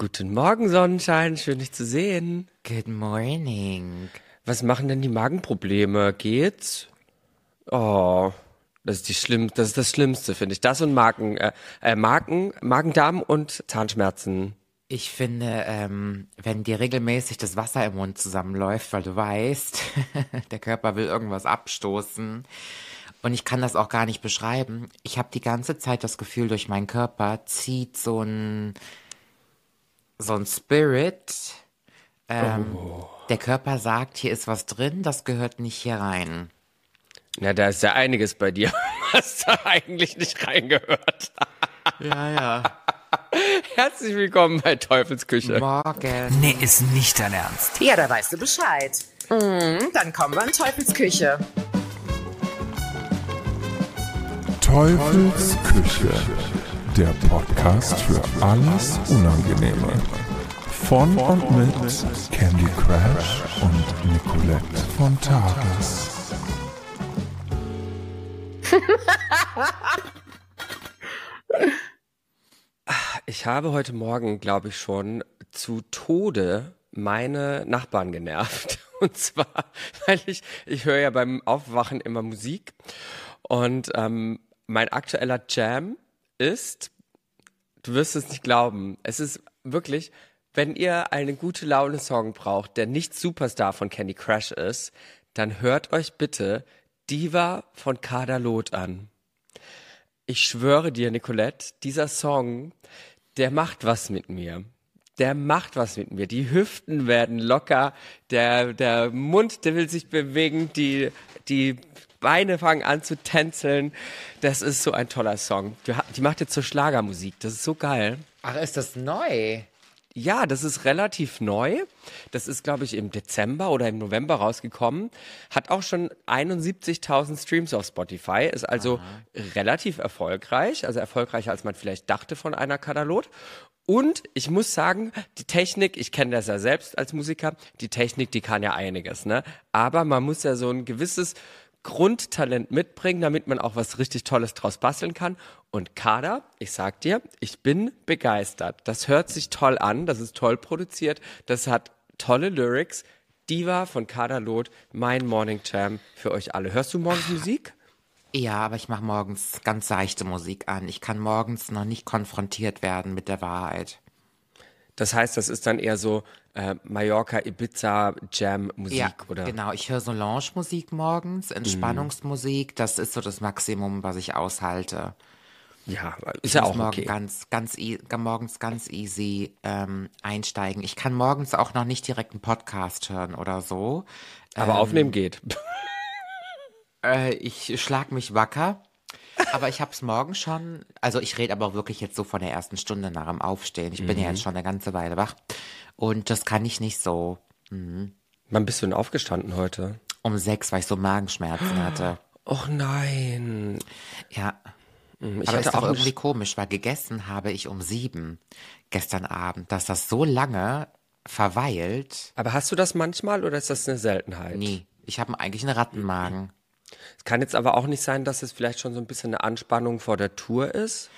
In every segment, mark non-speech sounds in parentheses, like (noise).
Guten Morgen, Sonnenschein, schön dich zu sehen. Good morning. Was machen denn die Magenprobleme? Geht's? Oh, das ist die schlimm, das ist das Schlimmste, finde ich. Das und Magen, äh, äh, Magen, Magen-Darm und Zahnschmerzen. Ich finde, ähm, wenn dir regelmäßig das Wasser im Mund zusammenläuft, weil du weißt, (laughs) der Körper will irgendwas abstoßen. Und ich kann das auch gar nicht beschreiben. Ich habe die ganze Zeit das Gefühl, durch meinen Körper zieht so ein so ein Spirit. Ähm, Oh. Der Körper sagt, hier ist was drin, das gehört nicht hier rein. Na, da ist ja einiges bei dir, (laughs) was da eigentlich nicht reingehört. Ja, ja. (laughs) Herzlich willkommen bei Teufelsküche. Morgen. Nee, ist nicht dein Ernst. Ja, da weißt du Bescheid. Mhm, dann kommen wir in Teufelsküche. Teufels Küche, der Podcast für alles Unangenehme. Von und mit Candy Crash und Nicolette von Tages. (laughs) Ich habe heute Morgen, glaube ich schon, zu Tode meine Nachbarn genervt. (laughs) Und zwar, (laughs) weil ich, ich höre ja beim Aufwachen immer Musik. Und ähm, mein aktueller Jam ist, du wirst es nicht glauben, es ist wirklich, wenn ihr einen gute Laune-Song braucht, der nicht Superstar von Candy Crush ist, dann hört euch bitte Diva von Kader Loth an. Ich schwöre dir, Nicolette, dieser Song, der macht was mit mir. Der macht was mit mir. Die Hüften werden locker, der, der Mund, der will sich bewegen, die, die Beine fangen an zu tänzeln. Das ist so ein toller Song. Die macht jetzt so Schlagermusik. Das ist so geil. Ach, ist das neu? Ja, das ist relativ neu. Das ist, glaube ich, im Dezember oder im November rausgekommen. Hat auch schon 71.000 Streams auf Spotify. Ist also relativ erfolgreich. Also erfolgreicher, als man vielleicht dachte von einer Katalot. Und ich muss sagen, die Technik, ich kenne das ja selbst als Musiker, die Technik, die kann ja einiges, ne? Aber man muss ja so ein gewisses Grundtalent mitbringen, damit man auch was richtig Tolles draus basteln kann. Und Kader, ich sag dir, ich bin begeistert. Das hört sich toll an, das ist toll produziert, das hat tolle Lyrics. Diva von Kader Loth, mein Morning Jam für euch alle. Hörst du morgens Musik? Ja, aber ich mache morgens ganz seichte Musik an. Ich kann morgens noch nicht konfrontiert werden mit der Wahrheit. Das heißt, das ist dann eher so äh, Mallorca, Ibiza, Jam, Musik, ja, oder? genau. Ich höre Solange-Musik morgens, Entspannungsmusik. Das ist so das Maximum, was ich aushalte. Ja, ist Ich ja auch morgen okay. ganz, ganz, e morgens ganz easy ähm, einsteigen. Ich kann morgens auch noch nicht direkt einen Podcast hören oder so. Aber Ähm. aufnehmen geht. (laughs) Äh, ich schlag mich wacker. Aber ich hab's morgen schon, also ich rede aber wirklich jetzt so von der ersten Stunde nach dem Aufstehen. Ich bin ja jetzt schon eine ganze Weile wach. Und das kann ich nicht so Wann bist du denn aufgestanden heute? um sechs, weil ich so Magenschmerzen hatte. Och nein. Ja. Ich aber ist auch irgendwie komisch, weil gegessen habe ich um sieben gestern Abend, dass das so lange verweilt. Aber hast du das manchmal oder ist das eine Seltenheit? Nie. Ich habe eigentlich einen Rattenmagen. Es kann jetzt aber auch nicht sein, dass es vielleicht schon so ein bisschen eine Anspannung vor der Tour ist.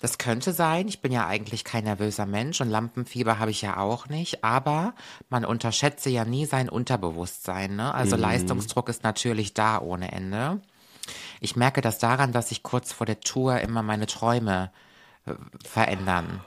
Das könnte sein. Ich bin ja eigentlich kein nervöser Mensch und Lampenfieber habe ich ja auch nicht. Aber man unterschätze ja nie sein Unterbewusstsein. Ne? Also Leistungsdruck ist natürlich da ohne Ende. Ich merke das daran, dass sich kurz vor der Tour immer meine Träume äh, verändern.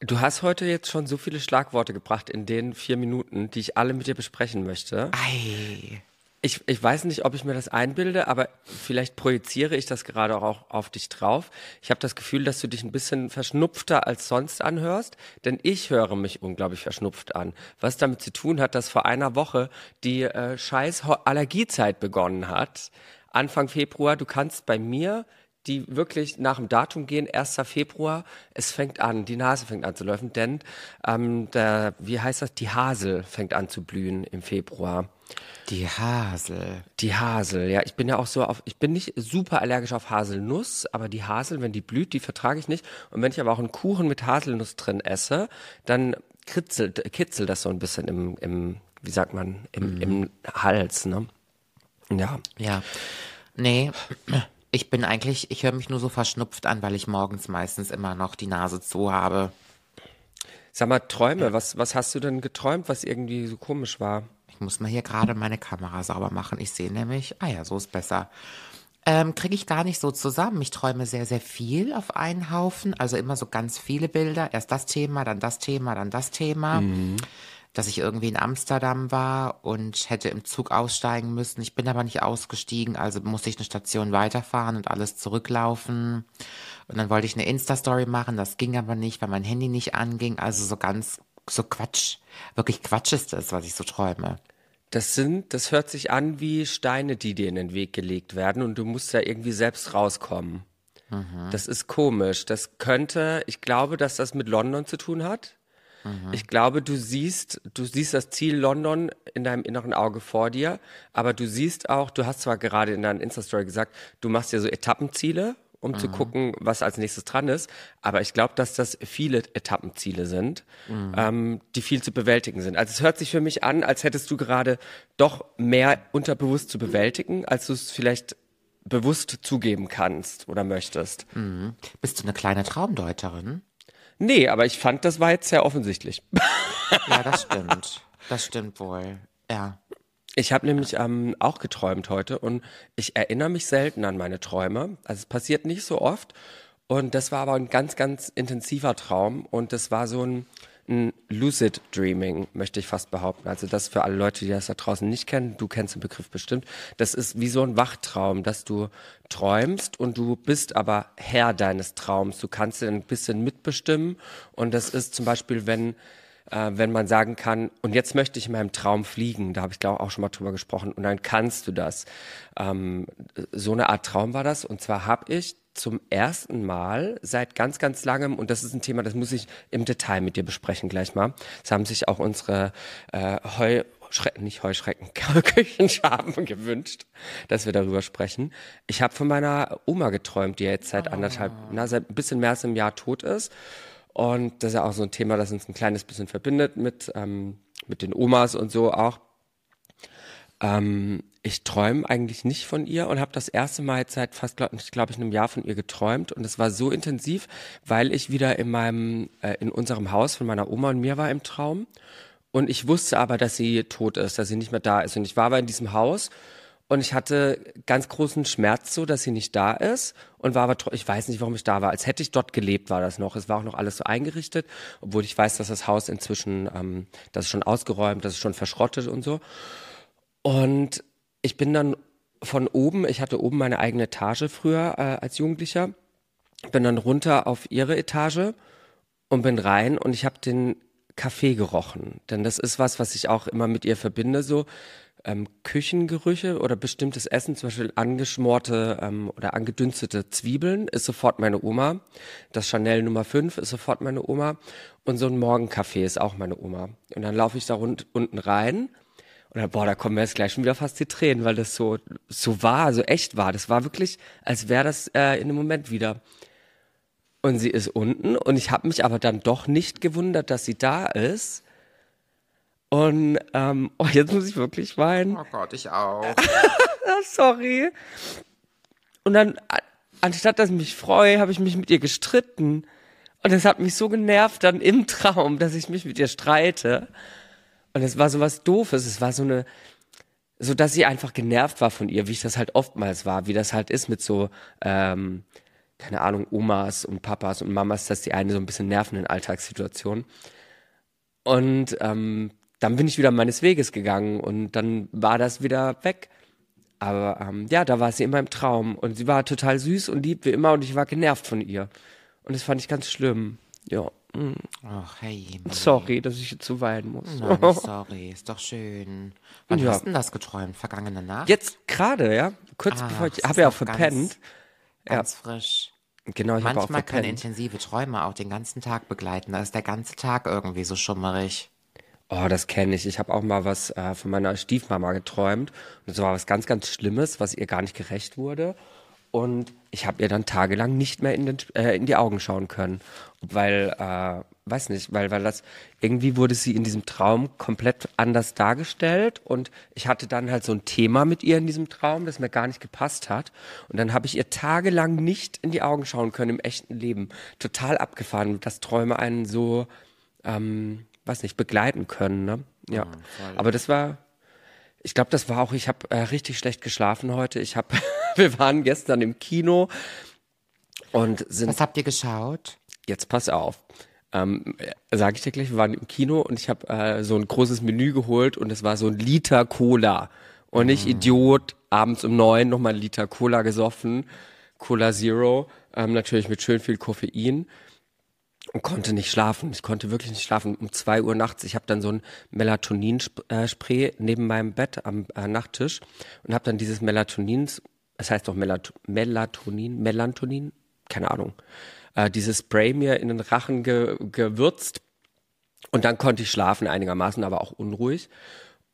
Du hast heute jetzt schon so viele Schlagworte gebracht in den vier Minuten, die ich alle mit dir besprechen möchte. Ei. Ich, ich weiß nicht, ob ich mir das einbilde, aber vielleicht projiziere ich das gerade auch auf dich drauf. Ich habe das Gefühl, dass du dich ein bisschen verschnupfter als sonst anhörst, denn ich höre mich unglaublich verschnupft an. Was damit zu tun hat, dass vor einer Woche die äh, scheiß Allergiezeit begonnen hat. Anfang Februar, du kannst bei mir die wirklich nach dem Datum gehen, 1. Februar, es fängt an, die Nase fängt an zu laufen, denn ähm, der, wie heißt das, die Hasel fängt an zu blühen im Februar. Die Hasel. Die Hasel, ja, ich bin ja auch so auf, ich bin nicht super allergisch auf Haselnuss, aber die Hasel, wenn die blüht, die vertrage ich nicht. Und wenn ich aber auch einen Kuchen mit Haselnuss drin esse, dann kritzelt, kitzelt das so ein bisschen im, im wie sagt man, im, im Hals, ne? Ja. Ja. Nee, ich bin eigentlich, ich höre mich nur so verschnupft an, weil ich morgens meistens immer noch die Nase zu habe. Sag mal, Träume, was, was hast du denn geträumt, was irgendwie so komisch war? Ich muss mal hier gerade meine Kamera sauber machen. Ich sehe nämlich, ah ja, so ist besser. Ähm, Kriege ich gar nicht so zusammen. Ich träume sehr, sehr viel auf einen Haufen. Also immer so ganz viele Bilder. Erst das Thema, dann das Thema, dann das Thema. Mhm. Dass ich irgendwie in Amsterdam war und hätte im Zug aussteigen müssen. Ich bin aber nicht ausgestiegen, also musste ich eine Station weiterfahren und alles zurücklaufen. Und dann wollte ich eine Insta-Story machen, das ging aber nicht, weil mein Handy nicht anging. Also so ganz, so Quatsch. Wirklich Quatsch ist das, was ich so träume. Das sind, das hört sich an wie Steine, die dir in den Weg gelegt werden und du musst da irgendwie selbst rauskommen. Mhm. Das ist komisch. Das könnte, ich glaube, dass das mit London zu tun hat. Mhm. Ich glaube, du siehst, du siehst das Ziel London in deinem inneren Auge vor dir, aber du siehst auch, du hast zwar gerade in deiner Insta-Story gesagt, du machst ja so Etappenziele um mhm. zu gucken, was als nächstes dran ist. Aber ich glaube, dass das viele Etappenziele sind, mhm. ähm, die viel zu bewältigen sind. Also es hört sich für mich an, als hättest du gerade doch mehr unterbewusst zu bewältigen, als du es vielleicht bewusst zugeben kannst oder möchtest. Mhm. Bist du eine kleine Traumdeuterin? Nee, aber ich fand, das war jetzt sehr offensichtlich. ja, das (laughs) stimmt. Das stimmt wohl. Ja. Ich habe nämlich ähm, auch geträumt heute und ich erinnere mich selten an meine Träume. Also es passiert nicht so oft. Und das war aber ein ganz, ganz intensiver Traum. Und das war so ein, ein Lucid Dreaming, möchte ich fast behaupten. Also das für alle Leute, die das da draußen nicht kennen, du kennst den Begriff bestimmt. Das ist wie so ein Wachtraum, dass du träumst und du bist aber Herr deines Traums. Du kannst ihn ein bisschen mitbestimmen. Und das ist zum Beispiel, wenn äh, wenn man sagen kann, und jetzt möchte ich in meinem Traum fliegen, da habe ich glaube auch schon mal drüber gesprochen, und dann kannst du das. Ähm, so eine Art Traum war das. Und zwar habe ich zum ersten Mal seit ganz, ganz langem, und das ist ein Thema, das muss ich im Detail mit dir besprechen gleich mal. Das haben sich auch unsere äh, Heu, Schrecken, nicht Heuschrecken, (laughs) Küchenschaben gewünscht, dass wir darüber sprechen. Ich habe von meiner Oma geträumt, die jetzt seit anderthalb, na, seit ein bisschen mehr als einem Jahr tot ist. Und das ist ja auch so ein Thema, das uns ein kleines bisschen verbindet mit, ähm, mit den Omas und so auch. Ähm, ich träume eigentlich nicht von ihr und habe das erste Mal seit fast, glaube glaub ich, einem Jahr von ihr geträumt. Und es war so intensiv, weil ich wieder in meinem, äh, in unserem Haus von meiner Oma und mir war im Traum. Und ich wusste aber, dass sie tot ist, dass sie nicht mehr da ist. Und ich war aber in diesem Haus und ich hatte ganz großen Schmerz so, dass sie nicht da ist und war aber, ich weiß nicht, warum ich da war. Als hätte ich dort gelebt, war das noch. Es war auch noch alles so eingerichtet, obwohl ich weiß, dass das Haus inzwischen, ähm, das ist schon ausgeräumt, das ist schon verschrottet und so. Und ich bin dann von oben, ich hatte oben meine eigene Etage früher äh, als Jugendlicher, bin dann runter auf ihre Etage und bin rein und ich habe den Kaffee gerochen. Denn das ist was, was ich auch immer mit ihr verbinde, so ähm, Küchengerüche oder bestimmtes Essen, zum Beispiel angeschmorte ähm, oder angedünstete Zwiebeln, ist sofort meine Oma. Das Chanel Nummer 5 ist sofort meine Oma. Und so ein Morgenkaffee ist auch meine Oma. Und dann laufe ich da rund, unten rein. Und dann, boah, da kommen mir jetzt gleich schon wieder fast die Tränen, weil das so, so war, so echt war. Das war wirklich, als wäre das äh, in dem Moment wieder. Und sie ist unten und ich habe mich aber dann doch nicht gewundert, dass sie da ist und ähm, oh, jetzt muss ich wirklich weinen. Oh Gott, ich auch. (laughs) Sorry. Und dann, anstatt dass ich mich freue, habe ich mich mit ihr gestritten. Und es hat mich so genervt dann im (laughs) Traum, dass ich mich mit ihr streite. Und es war so was Doofes. Es war so eine, so dass sie einfach genervt war von ihr, wie ich das halt oftmals war, wie das halt ist mit so, ähm, keine Ahnung, Omas und Papas und Mamas, dass die eine so ein bisschen nerven in Alltagssituationen. Und ähm, dann bin ich wieder meines Weges gegangen und dann war das wieder weg. Aber ähm, ja, da war sie in meinem Traum und sie war total süß und lieb wie immer und ich war genervt von ihr. Und das fand ich ganz schlimm. Ja. Mm. Ach, hey. Sorry, dass ich jetzt so weinen muss. Nein, (laughs) sorry, ist doch schön. Wann ja. hast du denn das geträumt? Vergangene Nacht? Jetzt gerade, ja. Kurz Ach, bevor ich, habe ja auch verpennt. Ganz, ja. frisch. Genau, ich Manchmal können intensive Träume auch den ganzen Tag begleiten. Da ist der ganze Tag irgendwie so schummerig. Oh, das kenne ich. Ich habe auch mal was äh, von meiner Stiefmama geträumt. Und es war was ganz, ganz Schlimmes, was ihr gar nicht gerecht wurde. Und ich habe ihr dann tagelang nicht mehr in, den, äh, in die Augen schauen können. Weil, äh, weiß nicht, weil, weil das, irgendwie wurde sie in diesem Traum komplett anders dargestellt. Und ich hatte dann halt so ein Thema mit ihr in diesem Traum, das mir gar nicht gepasst hat. Und dann habe ich ihr tagelang nicht in die Augen schauen können im echten Leben. Total abgefahren, dass Träume einen so ähm, weiß nicht, begleiten können. Ne? Ja, voll. aber das war, ich glaube, das war auch, ich habe äh, richtig schlecht geschlafen heute. Ich habe, (laughs) wir waren gestern im Kino und sind Was habt ihr geschaut? Jetzt pass auf. Ähm, Sage ich dir gleich, wir waren im Kino und ich habe äh, so ein großes Menü geholt und es war so ein Liter Cola. Und ich, Idiot, abends um neun nochmal ein Liter Cola gesoffen. Cola Zero, ähm, natürlich mit schön viel Koffein. Und konnte nicht schlafen. Ich konnte wirklich nicht schlafen. Um zwei Uhr nachts, ich habe dann so ein Melatonin-Spray neben meinem Bett am äh, Nachttisch und habe dann dieses Melatonin, es heißt doch Melat Melatonin, Melatonin, keine Ahnung, äh, dieses Spray mir in den Rachen ge gewürzt und dann konnte ich schlafen einigermaßen, aber auch unruhig.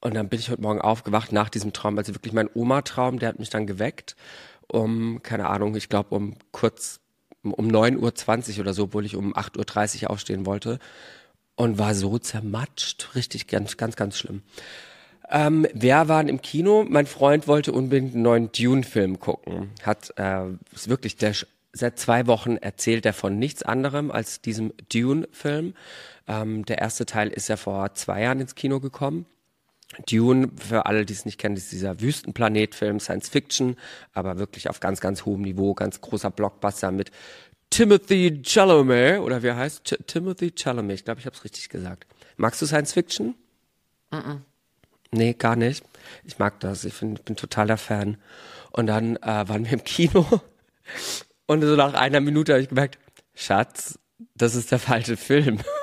Und dann bin ich heute Morgen aufgewacht nach diesem Traum, also wirklich mein Oma-Traum, der hat mich dann geweckt, um, keine Ahnung, ich glaube um kurz, um 9.20 Uhr oder so, obwohl ich um 8.30 Uhr aufstehen wollte und war so zermatscht, richtig ganz, ganz, ganz schlimm. Ähm, wer waren im Kino? Mein Freund wollte unbedingt einen neuen Dune-Film gucken. Hat, äh, ist wirklich, der seit zwei Wochen erzählt er von nichts anderem als diesem Dune-Film. Ähm, der erste Teil ist ja vor zwei Jahren ins Kino gekommen. Dune, für alle, die es nicht kennen, ist dieser Wüstenplanet-Film, Science Fiction, aber wirklich auf ganz, ganz hohem Niveau, ganz großer Blockbuster mit Timothy Chalamet, oder wie er heißt? Ch Timothy Chalamet, ich glaube, ich habe es richtig gesagt. Magst du Science Fiction? Nee, gar nicht. Ich mag das. Ich find, bin totaler Fan. Und dann äh, waren wir im Kino (laughs) und so nach einer Minute habe ich gemerkt, Schatz, das ist der falsche Film. (laughs)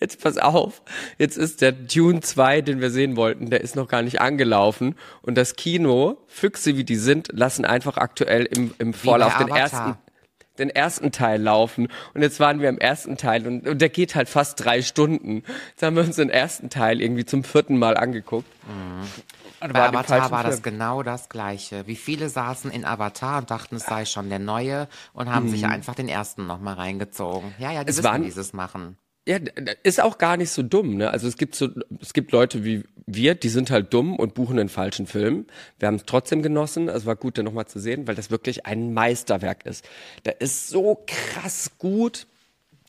Jetzt pass auf, jetzt ist der Dune 2, den wir sehen wollten, der ist noch gar nicht angelaufen. Und das Kino, Füchse wie die sind, lassen einfach aktuell im, im Vorlauf den ersten, den ersten Teil laufen. Und jetzt waren wir im ersten Teil und, und der geht halt fast drei Stunden. Jetzt haben wir uns den ersten Teil irgendwie zum vierten Mal angeguckt. Und War bei dem Avatar war das Film. genau das Gleiche. Wie viele saßen in Avatar und dachten, es sei schon der neue und haben sich einfach den ersten nochmal reingezogen. Ja, ja, die Es wissen, waren- wie sie es machen. Ja, ist auch gar nicht so dumm, ne? Also es gibt so, es gibt Leute wie wir, die sind halt dumm und buchen den falschen Film. Wir haben es trotzdem genossen. Es war gut, den nochmal zu sehen, weil das wirklich ein Meisterwerk ist. Der ist so krass gut.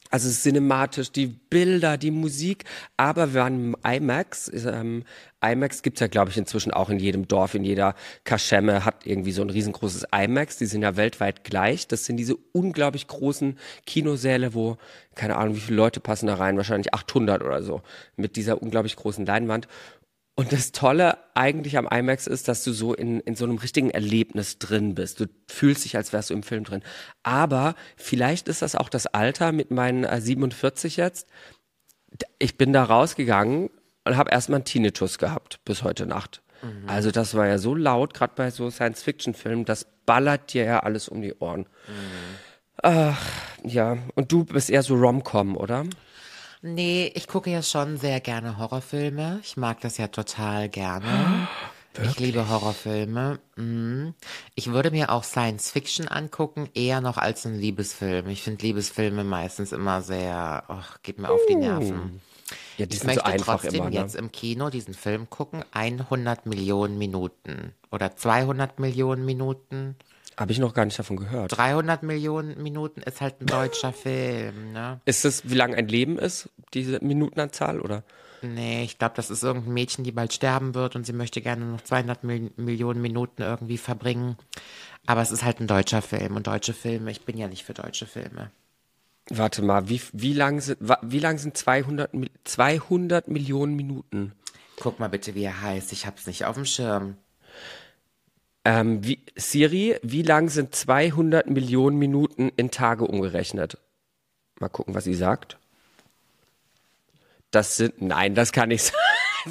Also cinematisch, die Bilder, die Musik, aber wir waren im IMAX. Ähm, IMAX gibt's ja, glaube ich, inzwischen auch in jedem Dorf, in jeder Kaschemme hat irgendwie so ein riesengroßes IMAX. Die sind ja weltweit gleich. Das sind diese unglaublich großen Kinosäle, wo, keine Ahnung, wie viele Leute passen da rein, wahrscheinlich 800 oder so, mit dieser unglaublich großen Leinwand. Und das Tolle eigentlich am IMAX ist, dass du so in, in so einem richtigen Erlebnis drin bist. Du fühlst dich, als wärst du im Film drin. Aber vielleicht ist das auch das Alter mit meinen äh, 47 jetzt. D- Ich bin da rausgegangen und habe erstmal einen Tinnitus gehabt bis heute Nacht. Also das war ja so laut, gerade bei so Science-Fiction-Filmen, das ballert dir ja alles um die Ohren. Ach, ja. Und du bist eher so Rom-Com, oder? Nee, ich gucke ja schon sehr gerne Horrorfilme. Ich mag das ja total gerne. Ich liebe Horrorfilme. Mhm. Ich würde mir auch Science Fiction angucken, eher noch als einen Liebesfilm. Ich finde Liebesfilme meistens immer sehr, ach, geht mir auf die Nerven. Ja, die Ich sind so möchte einfach trotzdem immer. Ne? jetzt im Kino diesen Film gucken. 100 Millionen Minuten oder 200 Millionen Minuten. Habe ich noch gar nicht davon gehört. 300 Millionen Minuten ist halt ein deutscher (laughs) Film, ne? Ist das, wie lang ein Leben ist, diese Minutenanzahl, oder? Nee, ich glaube, das ist irgendein Mädchen, die bald sterben wird und sie möchte gerne noch 200 Mil Millionen Minuten irgendwie verbringen. Aber es ist halt ein deutscher Film und deutsche Filme, ich bin ja nicht für deutsche Filme. Warte mal, wie, wie lang sind, wie lang sind 200, Mi- 200 Millionen Minuten? Guck mal bitte, wie er heißt, ich hab's nicht auf dem Schirm. Ähm, wie, Siri, wie lang sind 200 Millionen Minuten in Tage umgerechnet? Mal gucken, was sie sagt. Das sind, nein, das kann nicht (laughs) sein.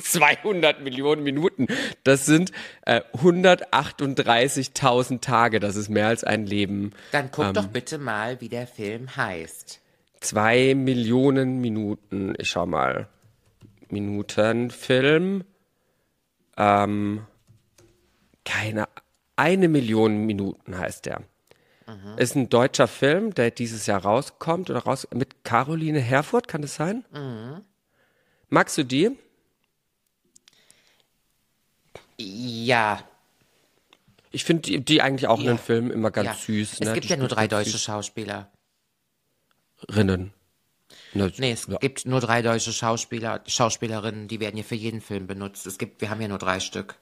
200 Millionen Minuten. Das sind äh, 138.000 Tage. Das ist mehr als ein Leben. Dann guck Ähm. doch bitte mal, wie der Film heißt. Zwei Millionen Minuten. Ich schau mal. Minutenfilm. Ähm, keine. Eine Million Minuten heißt der. Ist ein deutscher Film, der dieses Jahr rauskommt oder raus mit Caroline Herfurth, kann das sein? Magst du die? Ja, Ich finde die, die eigentlich auch in Ja. den Filmen immer ganz ja. süß. Es ne? gibt Die ja nur drei deutsche Schauspieler. süß. Rinnen. Na, Nee, es ja. gibt nur drei deutsche Schauspieler, Schauspielerinnen, die werden hier für jeden Film benutzt. Es gibt, wir haben hier nur drei Stück.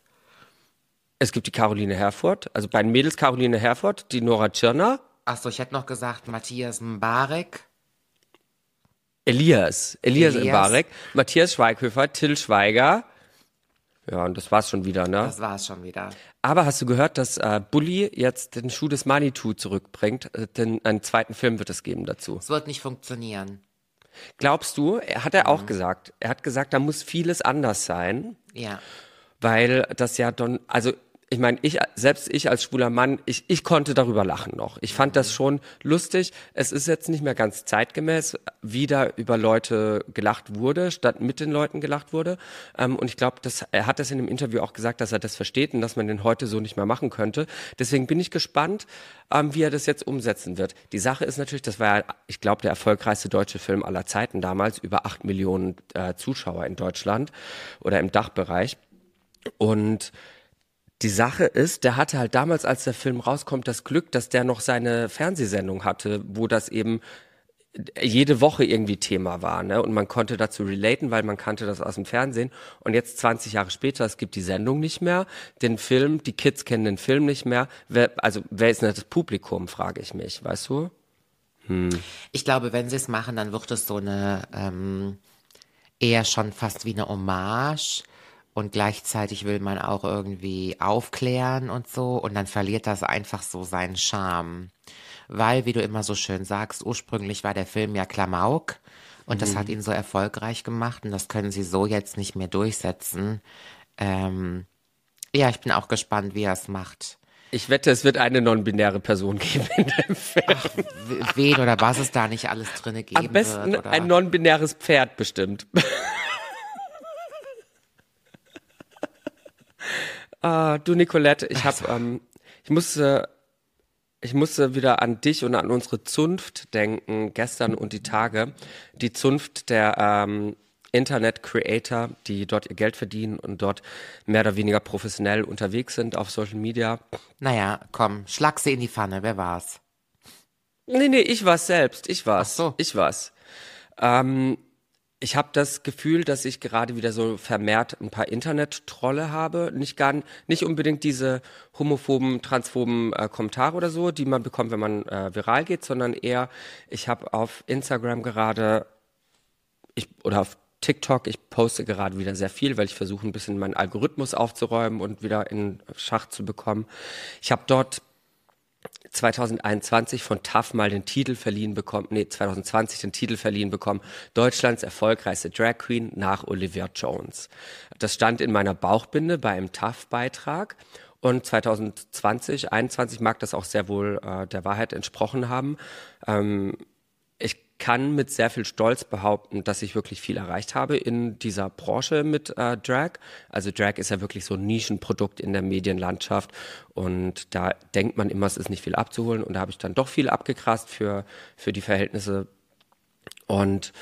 Es gibt die Caroline Herford, also bei den Mädels Caroline Herford, die Nora Tschirner, Achso, ich hätte noch gesagt Matthias Mbarek. Elias, Elias, Elias. Mbarek, Matthias Schweighöfer, Till Schweiger. Ja, und das war's schon wieder, ne? Das war's schon wieder. Aber hast du gehört, dass äh, Bully jetzt den Schuh des Manitou zurückbringt? Äh, denn einen zweiten Film wird es geben dazu. Es wird nicht funktionieren. Glaubst du, er hat er auch gesagt, er hat gesagt, da muss vieles anders sein, Ja. Weil das ja dann, also ich meine, ich selbst ich als schwuler Mann, ich, ich konnte darüber lachen noch. Ich fand das schon lustig. Es ist jetzt nicht mehr ganz zeitgemäß, wie da über Leute gelacht wurde, statt mit den Leuten gelacht wurde. Ähm, und ich glaube, er hat das in dem Interview auch gesagt, dass er das versteht und dass man den heute so nicht mehr machen könnte. Deswegen bin ich gespannt, ähm, wie er das jetzt umsetzen wird. Die Sache ist natürlich, das war ja, ich glaube, der erfolgreichste deutsche Film aller Zeiten damals, über acht Millionen äh, Zuschauer in Deutschland oder im Dachbereich. Und die Sache ist, der hatte halt damals, als der Film rauskommt, das Glück, dass der noch seine Fernsehsendung hatte, wo das eben jede Woche irgendwie Thema war, ne? Und man konnte dazu relaten, weil man kannte das aus dem Fernsehen. Und jetzt 20 Jahre später, es gibt die Sendung nicht mehr, den Film, die Kids kennen den Film nicht mehr. Wer, also wer ist denn das Publikum, frage ich mich, weißt du? Ich glaube, wenn sie es machen, dann wird es so eine ähm, eher schon fast wie eine Hommage und gleichzeitig will man auch irgendwie aufklären und so und dann verliert das einfach so seinen Charme. Weil, wie du immer so schön sagst, ursprünglich war der Film ja Klamauk und das hat ihn so erfolgreich gemacht und das können sie so jetzt nicht mehr durchsetzen. Ähm, ja, ich bin auch gespannt, wie er es macht. Ich wette, es wird eine non-binäre Person (laughs) geben in dem Film. W- Wen oder was es da nicht alles drinne geben Am besten wird. Ein non-binäres Pferd bestimmt. (laughs) ah, du Nicolette, ich habe, ähm, ich musste, ich musste wieder an dich und an unsere Zunft denken, gestern und die Tage. Die Zunft der ähm, Internet-Creator, die dort ihr Geld verdienen und dort mehr oder weniger professionell unterwegs sind auf Social Media. Naja, komm, schlag sie in die Pfanne, wer war's? Nee, nee, ich war's selbst. Ich war's. Ach so. Ich war's. Ähm, ich habe das Gefühl, dass ich gerade wieder so vermehrt ein paar Internet-Trolle habe. Nicht gar nicht unbedingt diese homophoben, transphoben äh, Kommentare oder so, die man bekommt, wenn man äh, viral geht, sondern eher, ich habe auf Instagram gerade ich, oder auf TikTok, ich poste gerade wieder sehr viel, weil ich versuche ein bisschen meinen Algorithmus aufzuräumen und wieder in Schach zu bekommen. Ich habe dort 2021 von TAF mal den Titel verliehen bekommen, nee, 2020 den Titel verliehen bekommen, Deutschlands erfolgreichste Drag Queen nach Olivia Jones. Das stand in meiner Bauchbinde bei einem TAF-Beitrag und 2020, 21 mag das auch sehr wohl äh, der Wahrheit entsprochen haben. Ähm, kann mit sehr viel Stolz behaupten, dass ich wirklich viel erreicht habe in dieser Branche mit äh, Drag. Also Drag ist ja wirklich so ein Nischenprodukt in der Medienlandschaft und da denkt man immer, es ist nicht viel abzuholen und da habe ich dann doch viel abgekrast für, für die Verhältnisse und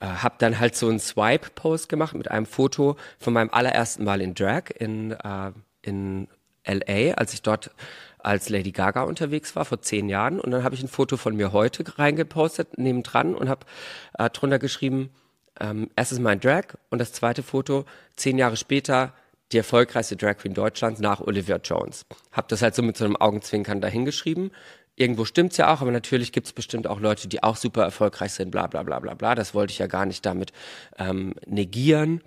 äh, habe dann halt so einen Swipe-Post gemacht mit einem Foto von meinem allerersten Mal in Drag in, äh, in LA, als ich dort als Lady Gaga unterwegs war vor zehn Jahren. Und dann habe ich ein Foto von mir heute reingepostet, nebendran und habe äh, drunter geschrieben, ähm, erstes Mal in Drag und das zweite Foto, zehn Jahre später, die erfolgreichste Drag Queen Deutschlands nach Olivia Jones. Hab das halt so mit so einem Augenzwinkern dahingeschrieben. Irgendwo stimmt's ja auch, aber natürlich gibt's bestimmt auch Leute, die auch super erfolgreich sind, bla bla bla bla bla. Das wollte ich ja gar nicht damit ähm, negieren.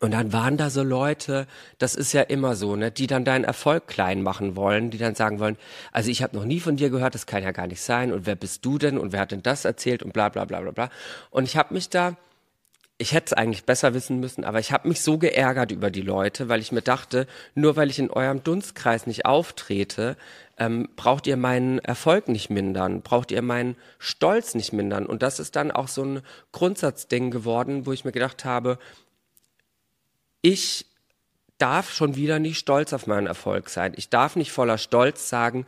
Und dann waren da so Leute, das ist ja immer so, ne, die dann deinen Erfolg klein machen wollen, die dann sagen wollen, also ich habe noch nie von dir gehört, das kann ja gar nicht sein und wer bist du denn und wer hat denn das erzählt und bla bla bla bla bla. Und ich habe mich da, ich hätte es eigentlich besser wissen müssen, aber ich habe mich so geärgert über die Leute, weil ich mir dachte, nur weil ich in eurem Dunstkreis nicht auftrete, ähm, braucht ihr meinen Erfolg nicht mindern, braucht ihr meinen Stolz nicht mindern. Und das ist dann auch so ein Grundsatzding geworden, wo ich mir gedacht habe, ich darf schon wieder nicht stolz auf meinen Erfolg sein. Ich darf nicht voller Stolz sagen,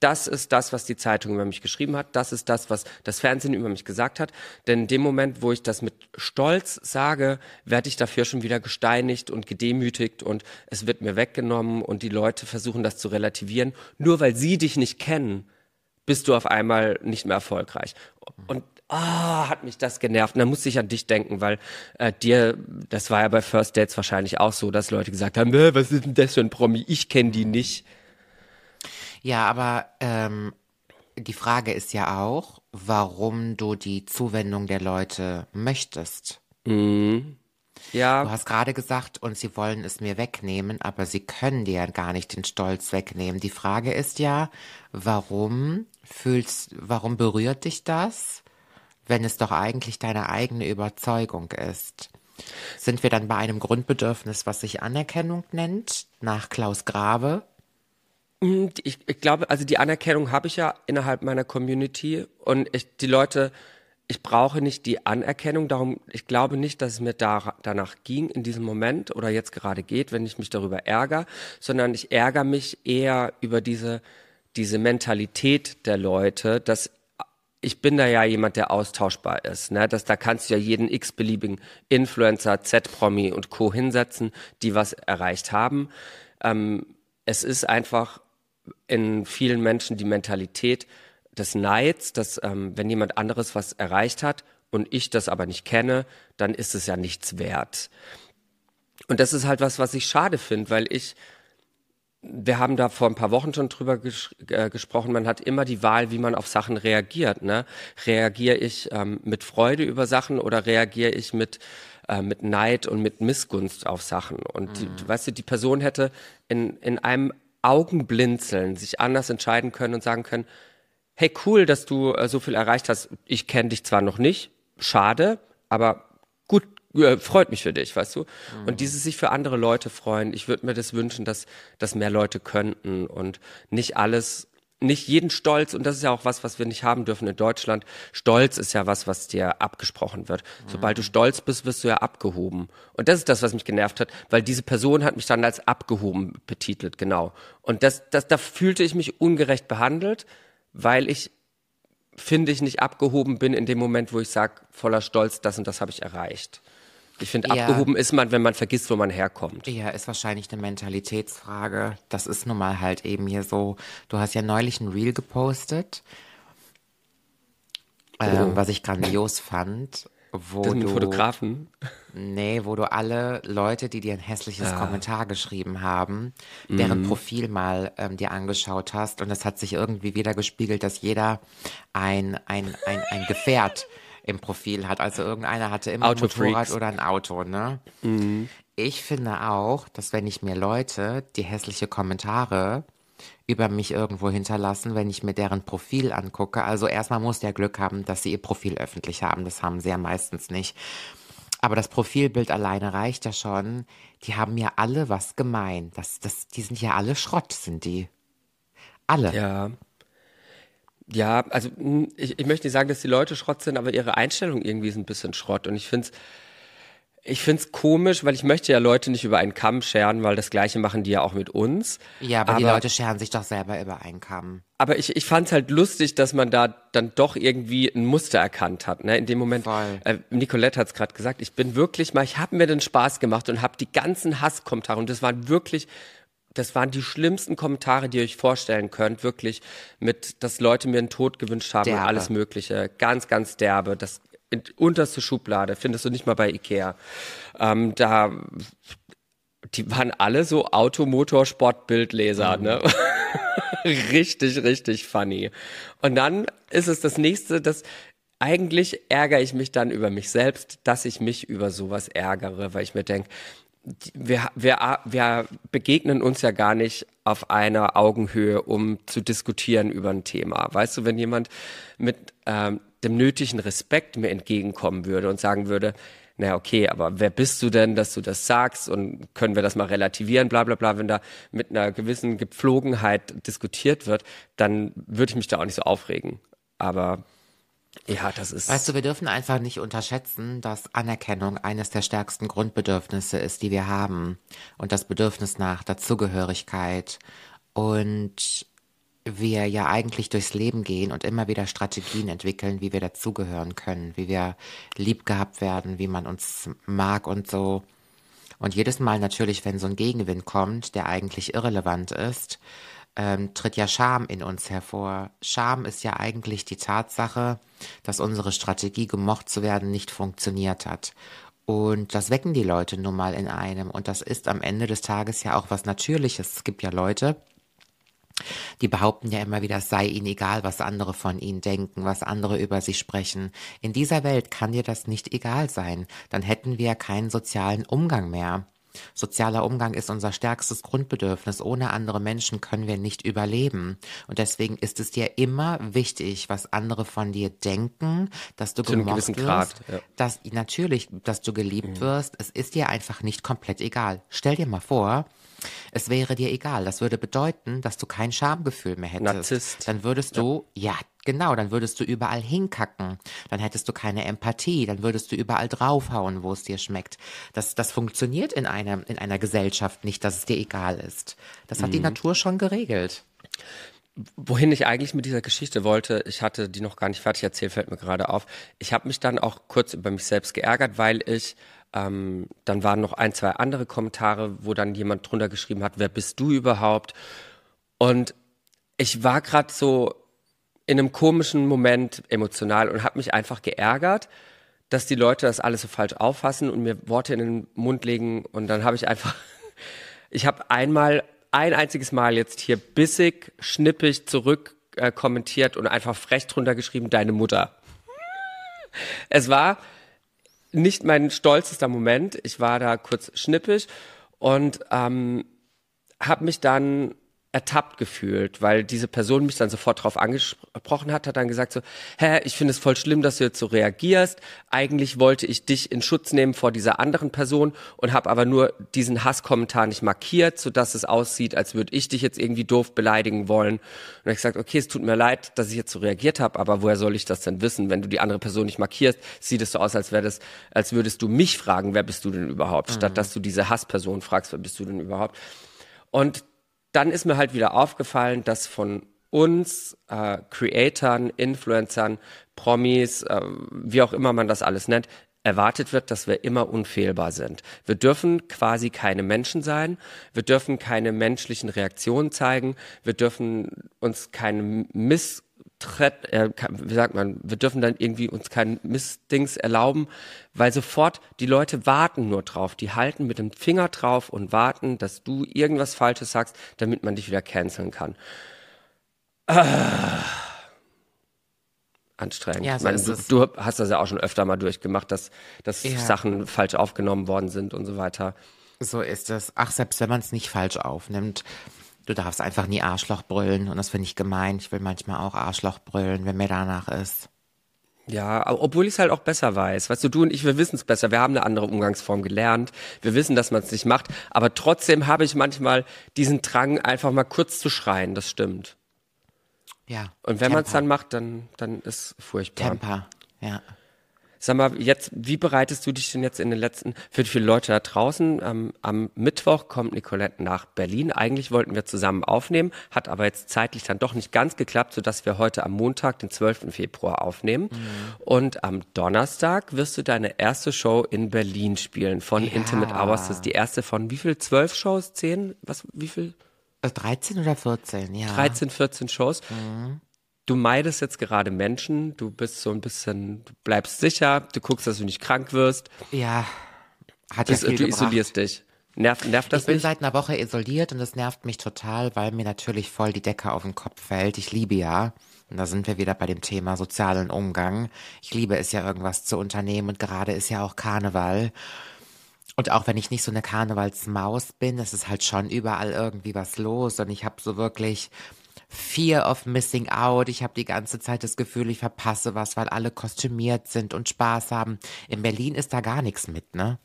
das ist das, was die Zeitung über mich geschrieben hat, das ist das, was das Fernsehen über mich gesagt hat. Denn in dem Moment, wo ich das mit Stolz sage, werde ich dafür schon wieder gesteinigt und gedemütigt und es wird mir weggenommen und die Leute versuchen das zu relativieren. Nur weil sie dich nicht kennen, bist du auf einmal nicht mehr erfolgreich. Und ah, hat mich das genervt. Und dann musste ich an dich denken, weil äh, dir, das war ja bei First Dates wahrscheinlich auch so, dass Leute gesagt haben, "Äh, was ist denn das für ein Promi? Ich kenne die nicht. Ja, aber ähm, die Frage ist ja auch, warum du die Zuwendung der Leute möchtest. Ja, Du hast gerade gesagt, und sie wollen es mir wegnehmen, aber sie können dir ja gar nicht den Stolz wegnehmen. Die Frage ist ja, warum fühlst, warum berührt dich das, wenn es doch eigentlich deine eigene Überzeugung ist? Sind wir dann bei einem Grundbedürfnis, was sich Anerkennung nennt, nach Klaus Grave? ich, ich glaube, also die Anerkennung habe ich ja innerhalb meiner Community und ich, die Leute, ich brauche nicht die Anerkennung, darum, ich glaube nicht, dass es mir da, danach ging in diesem Moment oder jetzt gerade geht, wenn ich mich darüber ärgere, sondern ich ärgere mich eher über diese, diese Mentalität der Leute, dass ich bin da ja jemand, der austauschbar ist. Ne? Das, da kannst du ja jeden x-beliebigen Influencer, Z-Promi und Co. hinsetzen, die was erreicht haben. Ähm, es ist einfach in vielen Menschen die Mentalität des Neids, dass ähm, wenn jemand anderes was erreicht hat und ich das aber nicht kenne, dann ist es ja nichts wert. Und das ist halt was, was ich schade finde, weil ich, wir haben da vor ein paar Wochen schon drüber ges äh, gesprochen, man hat immer die Wahl, wie man auf Sachen reagiert. Ne? Reagiere ich ähm, mit Freude über Sachen oder reagiere ich mit, äh, mit Neid und mit Missgunst auf Sachen? Und die, du- weißt du, die Person hätte in, in einem Augenblinzeln sich anders entscheiden können und sagen können, hey cool, dass du äh, so viel erreicht hast. Ich kenne dich zwar noch nicht, schade, aber äh, freut mich für dich, weißt du? Und dieses sich für andere Leute freuen, ich würde mir das wünschen, dass, dass mehr Leute könnten und nicht alles, nicht jeden Stolz, und das ist ja auch was, was wir nicht haben dürfen in Deutschland. Stolz ist ja was, was dir abgesprochen wird. Sobald du stolz bist, wirst du ja abgehoben. Und das ist das, was mich genervt hat, weil diese Person hat mich dann als abgehoben betitelt, genau. Und das, das, da fühlte ich mich ungerecht behandelt, weil ich finde ich nicht abgehoben bin in dem Moment, wo ich sage, voller Stolz, das und das habe ich erreicht. Ich finde, Ja. abgehoben ist man, wenn man vergisst, wo man herkommt. Ja, ist wahrscheinlich eine Mentalitätsfrage. Das ist nun mal halt eben hier so. Du hast ja neulich ein Reel gepostet, ähm, was ich grandios fand, wo Das du Fotografen. nee, wo du alle Leute, die dir ein hässliches Kommentar geschrieben haben, Mhm. deren Profil mal ähm, dir angeschaut hast und es hat sich irgendwie wieder gespiegelt, dass jeder ein ein ein, ein Gefährt im Profil hat. Also irgendeiner hatte immer ein. Motorrad oder ein Auto, ne? Ich finde auch, dass wenn ich mir Leute, die hässliche Kommentare über mich irgendwo hinterlassen, wenn ich mir deren Profil angucke, also erstmal muss der Glück haben, dass sie ihr Profil öffentlich haben. Das haben sie ja meistens nicht. Aber das Profilbild alleine reicht ja schon. Die haben ja alle was gemein. Das, das, die sind ja alle Schrott, sind die. Alle. Ja. Ja, also mh, ich, ich möchte nicht sagen, dass die Leute Schrott sind, aber ihre Einstellung irgendwie ist ein bisschen Schrott. Und ich finde es ich find's komisch, weil ich möchte ja Leute nicht über einen Kamm scheren, weil das Gleiche machen die ja auch mit uns. Ja, aber, die Leute scheren sich doch selber über einen Kamm. Aber ich, ich fand es halt lustig, dass man da dann doch irgendwie ein Muster erkannt hat. Ne? In dem Moment, Voll. äh, Nicolette hat es gerade gesagt, ich bin wirklich mal, ich habe mir den Spaß gemacht und habe die ganzen Hasskommentare und das waren wirklich, das waren die schlimmsten Kommentare, die ihr euch vorstellen könnt, wirklich mit, dass Leute mir einen Tod gewünscht haben und Derbe. alles Mögliche, ganz, ganz derbe, das unterste Schublade, findest du nicht mal bei Ikea. Ähm, da, die waren alle so Automotorsport-Bildleser, ne? (laughs) richtig, richtig funny. Und dann ist es das nächste, dass eigentlich ärgere ich mich dann über mich selbst, dass ich mich über sowas ärgere, weil ich mir denke, wir, wir, wir begegnen uns ja gar nicht auf einer Augenhöhe, um zu diskutieren über ein Thema. Weißt du, wenn jemand mit ähm, dem nötigen Respekt mir entgegenkommen würde und sagen würde, na okay, aber wer bist du denn, dass du das sagst und können wir das mal relativieren, bla bla bla, wenn da mit einer gewissen Gepflogenheit diskutiert wird, dann würde ich mich da auch nicht so aufregen. Aber ja, das ist. Weißt du, wir dürfen einfach nicht unterschätzen, dass Anerkennung eines der stärksten Grundbedürfnisse ist, die wir haben. Und das Bedürfnis nach Dazugehörigkeit. Und wir ja eigentlich durchs Leben gehen und immer wieder Strategien entwickeln, wie wir dazugehören können, wie wir lieb gehabt werden, wie man uns mag und so. Und jedes Mal natürlich, wenn so ein Gegenwind kommt, der eigentlich irrelevant ist, ähm, tritt ja Scham in uns hervor. Scham ist ja eigentlich die Tatsache, dass unsere Strategie, gemocht zu werden, nicht funktioniert hat. Und das wecken die Leute nun mal in einem. Und das ist am Ende des Tages ja auch was Natürliches. Es gibt ja Leute, die behaupten ja immer wieder, es sei ihnen egal, was andere von ihnen denken, was andere über sie sprechen. In dieser Welt kann dir das nicht egal sein. Dann hätten wir keinen sozialen Umgang mehr. Sozialer Umgang ist unser stärkstes Grundbedürfnis. Ohne andere Menschen können wir nicht überleben. Und deswegen ist es dir immer wichtig, was andere von dir denken, dass du Zu gemocht wirst, Grad, ja. dass natürlich, dass du geliebt wirst. Es ist dir einfach nicht komplett egal. Stell dir mal vor, es wäre dir egal. Das würde bedeuten, dass du kein Schamgefühl mehr hättest. Narzisst. Dann würdest du, ja. genau, dann würdest du überall hinkacken. Dann hättest du keine Empathie. Dann würdest du überall draufhauen, wo es dir schmeckt. Das, das funktioniert in einer, in einer Gesellschaft nicht, dass es dir egal ist. Das hat die Mhm. Natur schon geregelt. Wohin ich eigentlich mit dieser Geschichte wollte, ich hatte die noch gar nicht fertig erzählt, fällt mir gerade auf. Ich habe mich dann auch kurz über mich selbst geärgert, weil ich, ähm, dann waren noch ein, zwei andere Kommentare, wo dann jemand drunter geschrieben hat, wer bist du überhaupt? Und ich war gerade so in einem komischen Moment emotional und habe mich einfach geärgert, dass die Leute das alles so falsch auffassen und mir Worte in den Mund legen und dann habe ich einfach, (laughs) ich habe einmal, ein einziges Mal jetzt hier bissig, schnippig zurück äh, kommentiert und einfach frech drunter geschrieben, deine Mutter. (laughs) Es war nicht mein stolzester Moment. Ich war da kurz schnippig und ähm, habe mich dann ertappt gefühlt, weil diese Person mich dann sofort drauf angesprochen hat, hat dann gesagt so, hä, ich finde es voll schlimm, dass du jetzt so reagierst. Eigentlich wollte ich dich in Schutz nehmen vor dieser anderen Person und habe aber nur diesen Hasskommentar nicht markiert, sodass es aussieht, als würde ich dich jetzt irgendwie doof beleidigen wollen. Und ich gesagt, okay, es tut mir leid, dass ich jetzt so reagiert habe, aber woher soll ich das denn wissen? Wenn du die andere Person nicht markierst, sieht es so aus, als wäre das, als würdest du mich fragen, wer bist du denn überhaupt, statt dass du diese Hassperson fragst, wer bist du denn überhaupt? Und dann ist mir halt wieder aufgefallen, dass von uns, äh, Creatoren, Influencern, Promis, äh, wie auch immer man das alles nennt, erwartet wird, dass wir immer unfehlbar sind. Wir dürfen quasi keine Menschen sein, wir dürfen keine menschlichen Reaktionen zeigen, wir dürfen uns keine Miss Tret, äh, wie sagt man, wir dürfen dann irgendwie uns kein Missdings erlauben, weil sofort die Leute warten nur drauf. Die halten mit dem Finger drauf und warten, dass du irgendwas Falsches sagst, damit man dich wieder canceln kann. Ah. Anstrengend. Ja, so ist du, du hast das ja auch schon öfter mal durchgemacht, dass, dass Ja. Sachen falsch aufgenommen worden sind und so weiter. So ist es. Ach, selbst wenn man es nicht falsch aufnimmt, du darfst einfach nie Arschloch brüllen. Und das finde ich gemein. Ich will manchmal auch Arschloch brüllen, wenn mir danach ist. Ja, obwohl ich es halt auch besser weiß. Weißt du, du und ich, wir wissen es besser. Wir haben eine andere Umgangsform gelernt. Wir wissen, dass man es nicht macht. Aber trotzdem habe ich manchmal diesen Drang, einfach mal kurz zu schreien. Das stimmt. Ja. Und wenn man es dann macht, dann, dann ist furchtbar. Temper. Ja. Sag mal, jetzt, wie bereitest du dich denn jetzt in den letzten, für die vielen Leute da draußen, ähm, am Mittwoch kommt Nicolette nach Berlin. Eigentlich wollten wir zusammen aufnehmen, hat aber jetzt zeitlich dann doch nicht ganz geklappt, sodass wir heute am Montag, den 12. Februar aufnehmen. Und am Donnerstag wirst du deine erste Show in Berlin spielen von Ja. Intimate Hours. Das ist die erste von wie viel? Zwölf Shows? Zehn? Was, wie viel? Äh, 13 oder 14, ja. 13, 14 Shows. Du meidest jetzt gerade Menschen, du bist so ein bisschen, du bleibst sicher, du guckst, dass du nicht krank wirst, Ja. Hat ja das, viel du gebracht. isolierst dich. Nervt, nervt das Ich bin nicht? seit einer Woche isoliert und das nervt mich total, weil mir natürlich voll die Decke auf den Kopf fällt. Ich liebe ja, und da sind wir wieder bei dem Thema sozialen Umgang. Ich liebe es ja, irgendwas zu unternehmen und gerade ist ja auch Karneval. Und auch wenn ich nicht so eine Karnevalsmaus bin, es ist halt schon überall irgendwie was los und ich habe so wirklich Fear of Missing Out. Ich habe die ganze Zeit das Gefühl, ich verpasse was, weil alle kostümiert sind und Spaß haben. In Berlin ist da gar nichts mit, ne?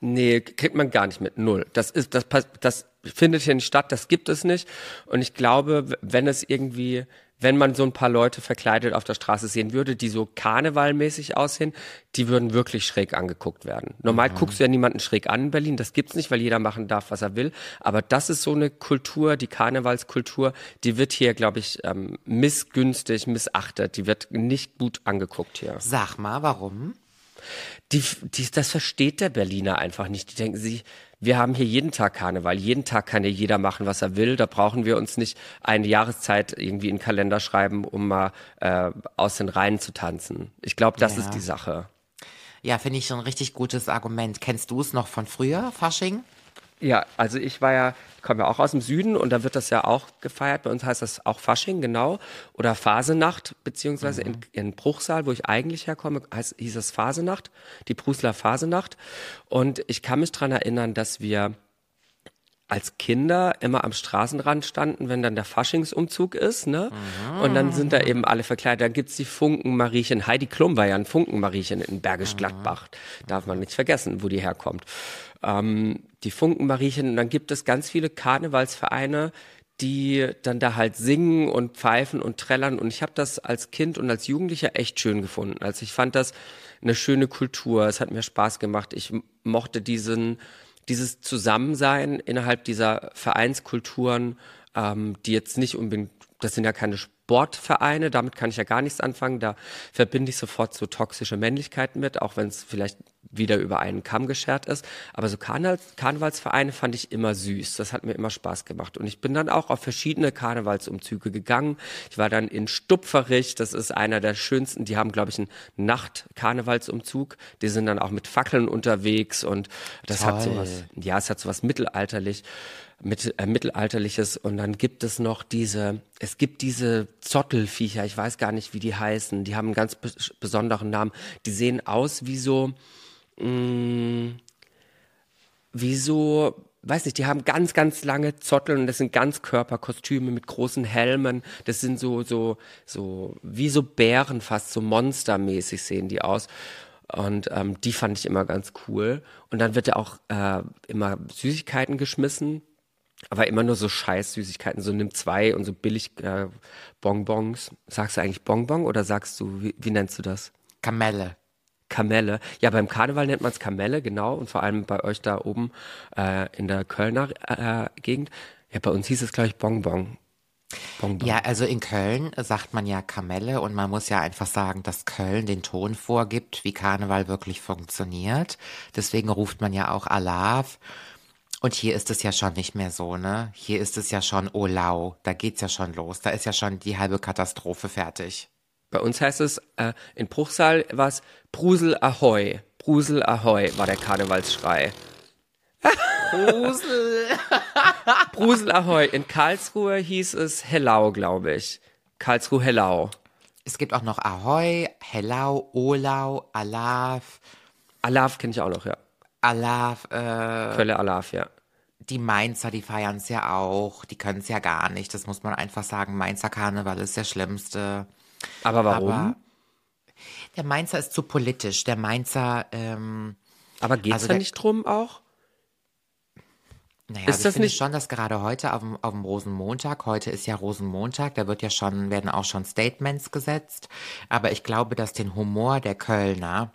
Nee, kriegt man gar nicht mit. Null. Das ist, das, pass- das findet hier nicht statt, das gibt es nicht. Und ich glaube, wenn es irgendwie, wenn man so ein paar Leute verkleidet auf der Straße sehen würde, die so karnevalmäßig aussehen, die würden wirklich schräg angeguckt werden. Normal guckst du ja niemanden schräg an in Berlin, das gibt's nicht, weil jeder machen darf, was er will. Aber das ist so eine Kultur, die Karnevalskultur, die wird hier, glaube ich, ähm, missgünstig, missachtet. Die wird nicht gut angeguckt hier. Sag mal, warum? Die, die, das versteht der Berliner einfach nicht. Die denken sich, wir haben hier jeden Tag Karneval. Jeden Tag kann hier jeder machen, was er will. Da brauchen wir uns nicht eine Jahreszeit irgendwie in den Kalender schreiben, um mal äh, aus den Reihen zu tanzen. Ich glaube, das Ja. ist die Sache. Ja, finde ich ein richtig gutes Argument. Kennst du es noch von früher, Fasching? Ja, also ich war ja, komme ja auch aus dem Süden und da wird das ja auch gefeiert. Bei uns heißt das auch Fasching, genau. Oder Phasenacht, beziehungsweise in, in Bruchsal, wo ich eigentlich herkomme, heißt, hieß es Phasenacht, die Prusler Phasenacht. Und ich kann mich dran erinnern, dass wir als Kinder immer am Straßenrand standen, wenn dann der Faschingsumzug ist, ne? Und dann sind da eben alle verkleidet. Dann gibt's die Funkenmariechen. Heidi Klum war ja ein Funkenmariechen in Bergisch Gladbach. Darf man nicht vergessen, wo die herkommt. Ähm, die Funkenmariechen. Und dann gibt es ganz viele Karnevalsvereine, die dann da halt singen und pfeifen und trällern. Und ich habe das als Kind und als Jugendlicher echt schön gefunden. Also ich fand das eine schöne Kultur. Es hat mir Spaß gemacht. Ich mochte diesen, dieses Zusammensein innerhalb dieser Vereinskulturen, ähm, die jetzt nicht unbedingt, das sind ja keine Sportvereine, damit kann ich ja gar nichts anfangen. Da verbinde ich sofort so toxische Männlichkeit mit, auch wenn es vielleicht wieder über einen Kamm geschert ist. Aber so Karnevals, Karnevalsvereine fand ich immer süß. Das hat mir immer Spaß gemacht. Und ich bin dann auch auf verschiedene Karnevalsumzüge gegangen. Ich war dann in Stupferich, das ist einer der schönsten. Die haben, glaube ich, einen Nacht-Karnevalsumzug. Die sind dann auch mit Fackeln unterwegs und das hat Toll. sowas, ja, es hat sowas mittelalterlich, mit, äh, mittelalterliches. Und dann gibt es noch diese, es gibt diese Zottelviecher, ich weiß gar nicht, wie die heißen. Die haben einen ganz bes- besonderen Namen. Die sehen aus wie so, mh, wie so, weiß nicht, die haben ganz, ganz lange Zotteln und das sind Ganzkörperkostüme mit großen Helmen. Das sind so, so, so, wie so Bären fast, so monstermäßig sehen die aus. Und ähm, die fand ich immer ganz cool. Und dann wird ja auch äh, immer Süßigkeiten geschmissen. Aber immer nur so Scheiß-Süßigkeiten, so nimm zwei und so billig äh, Bonbons. Sagst du eigentlich Bonbon oder sagst du, wie, wie nennst du das? Kamelle. Kamelle. Ja, beim Karneval nennt man es Kamelle, genau. Und vor allem bei euch da oben äh, in der Kölner äh, Gegend. Ja, bei uns hieß es, glaube ich, Bonbon. Bonbon. Ja, also in Köln sagt man ja Kamelle und man muss ja einfach sagen, dass Köln den Ton vorgibt, wie Karneval wirklich funktioniert. Deswegen ruft man ja auch Alav. Und hier ist es ja schon nicht mehr so, ne? Hier ist es ja schon Olau. Da geht's ja schon los. Da ist ja schon die halbe Katastrophe fertig. Bei uns heißt es, äh, in Bruchsal war es Brusel Ahoi. Brusel Ahoi war der Karnevalsschrei. Grusel. (laughs) Brusel Ahoi. In Karlsruhe hieß es Hellau, glaube ich. Karlsruhe Hellau. Es gibt auch noch Ahoi, Hellau, Olau, Alav, Alaf kenne ich auch noch, ja. Alav, äh, Kölle Alaf, ja. die Mainzer, die feiern es ja auch. Die können es ja gar nicht. Das muss man einfach sagen. Mainzer Karneval ist der schlimmste. Aber warum? Aber Aber, der Mainzer ist zu politisch. Der Mainzer, ähm, geht's also da nicht drum auch? naja, Ist also das nicht- schon, dass gerade heute auf dem, auf dem Rosenmontag, heute ist ja Rosenmontag, da wird ja schon, werden auch schon Statements gesetzt. Aber ich glaube, dass den Humor der Kölner,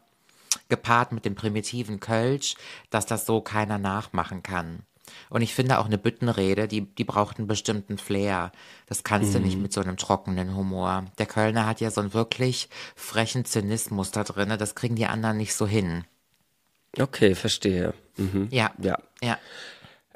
gepaart mit dem primitiven Kölsch, dass das so keiner nachmachen kann. Und ich finde auch eine Büttenrede, die, die braucht einen bestimmten Flair. Das kannst du nicht Mhm. mit so einem trockenen Humor. Der Kölner hat ja so einen wirklich frechen Zynismus da drinne. Das kriegen die anderen nicht so hin. Okay, verstehe. Mhm. Ja. Ja. Ja.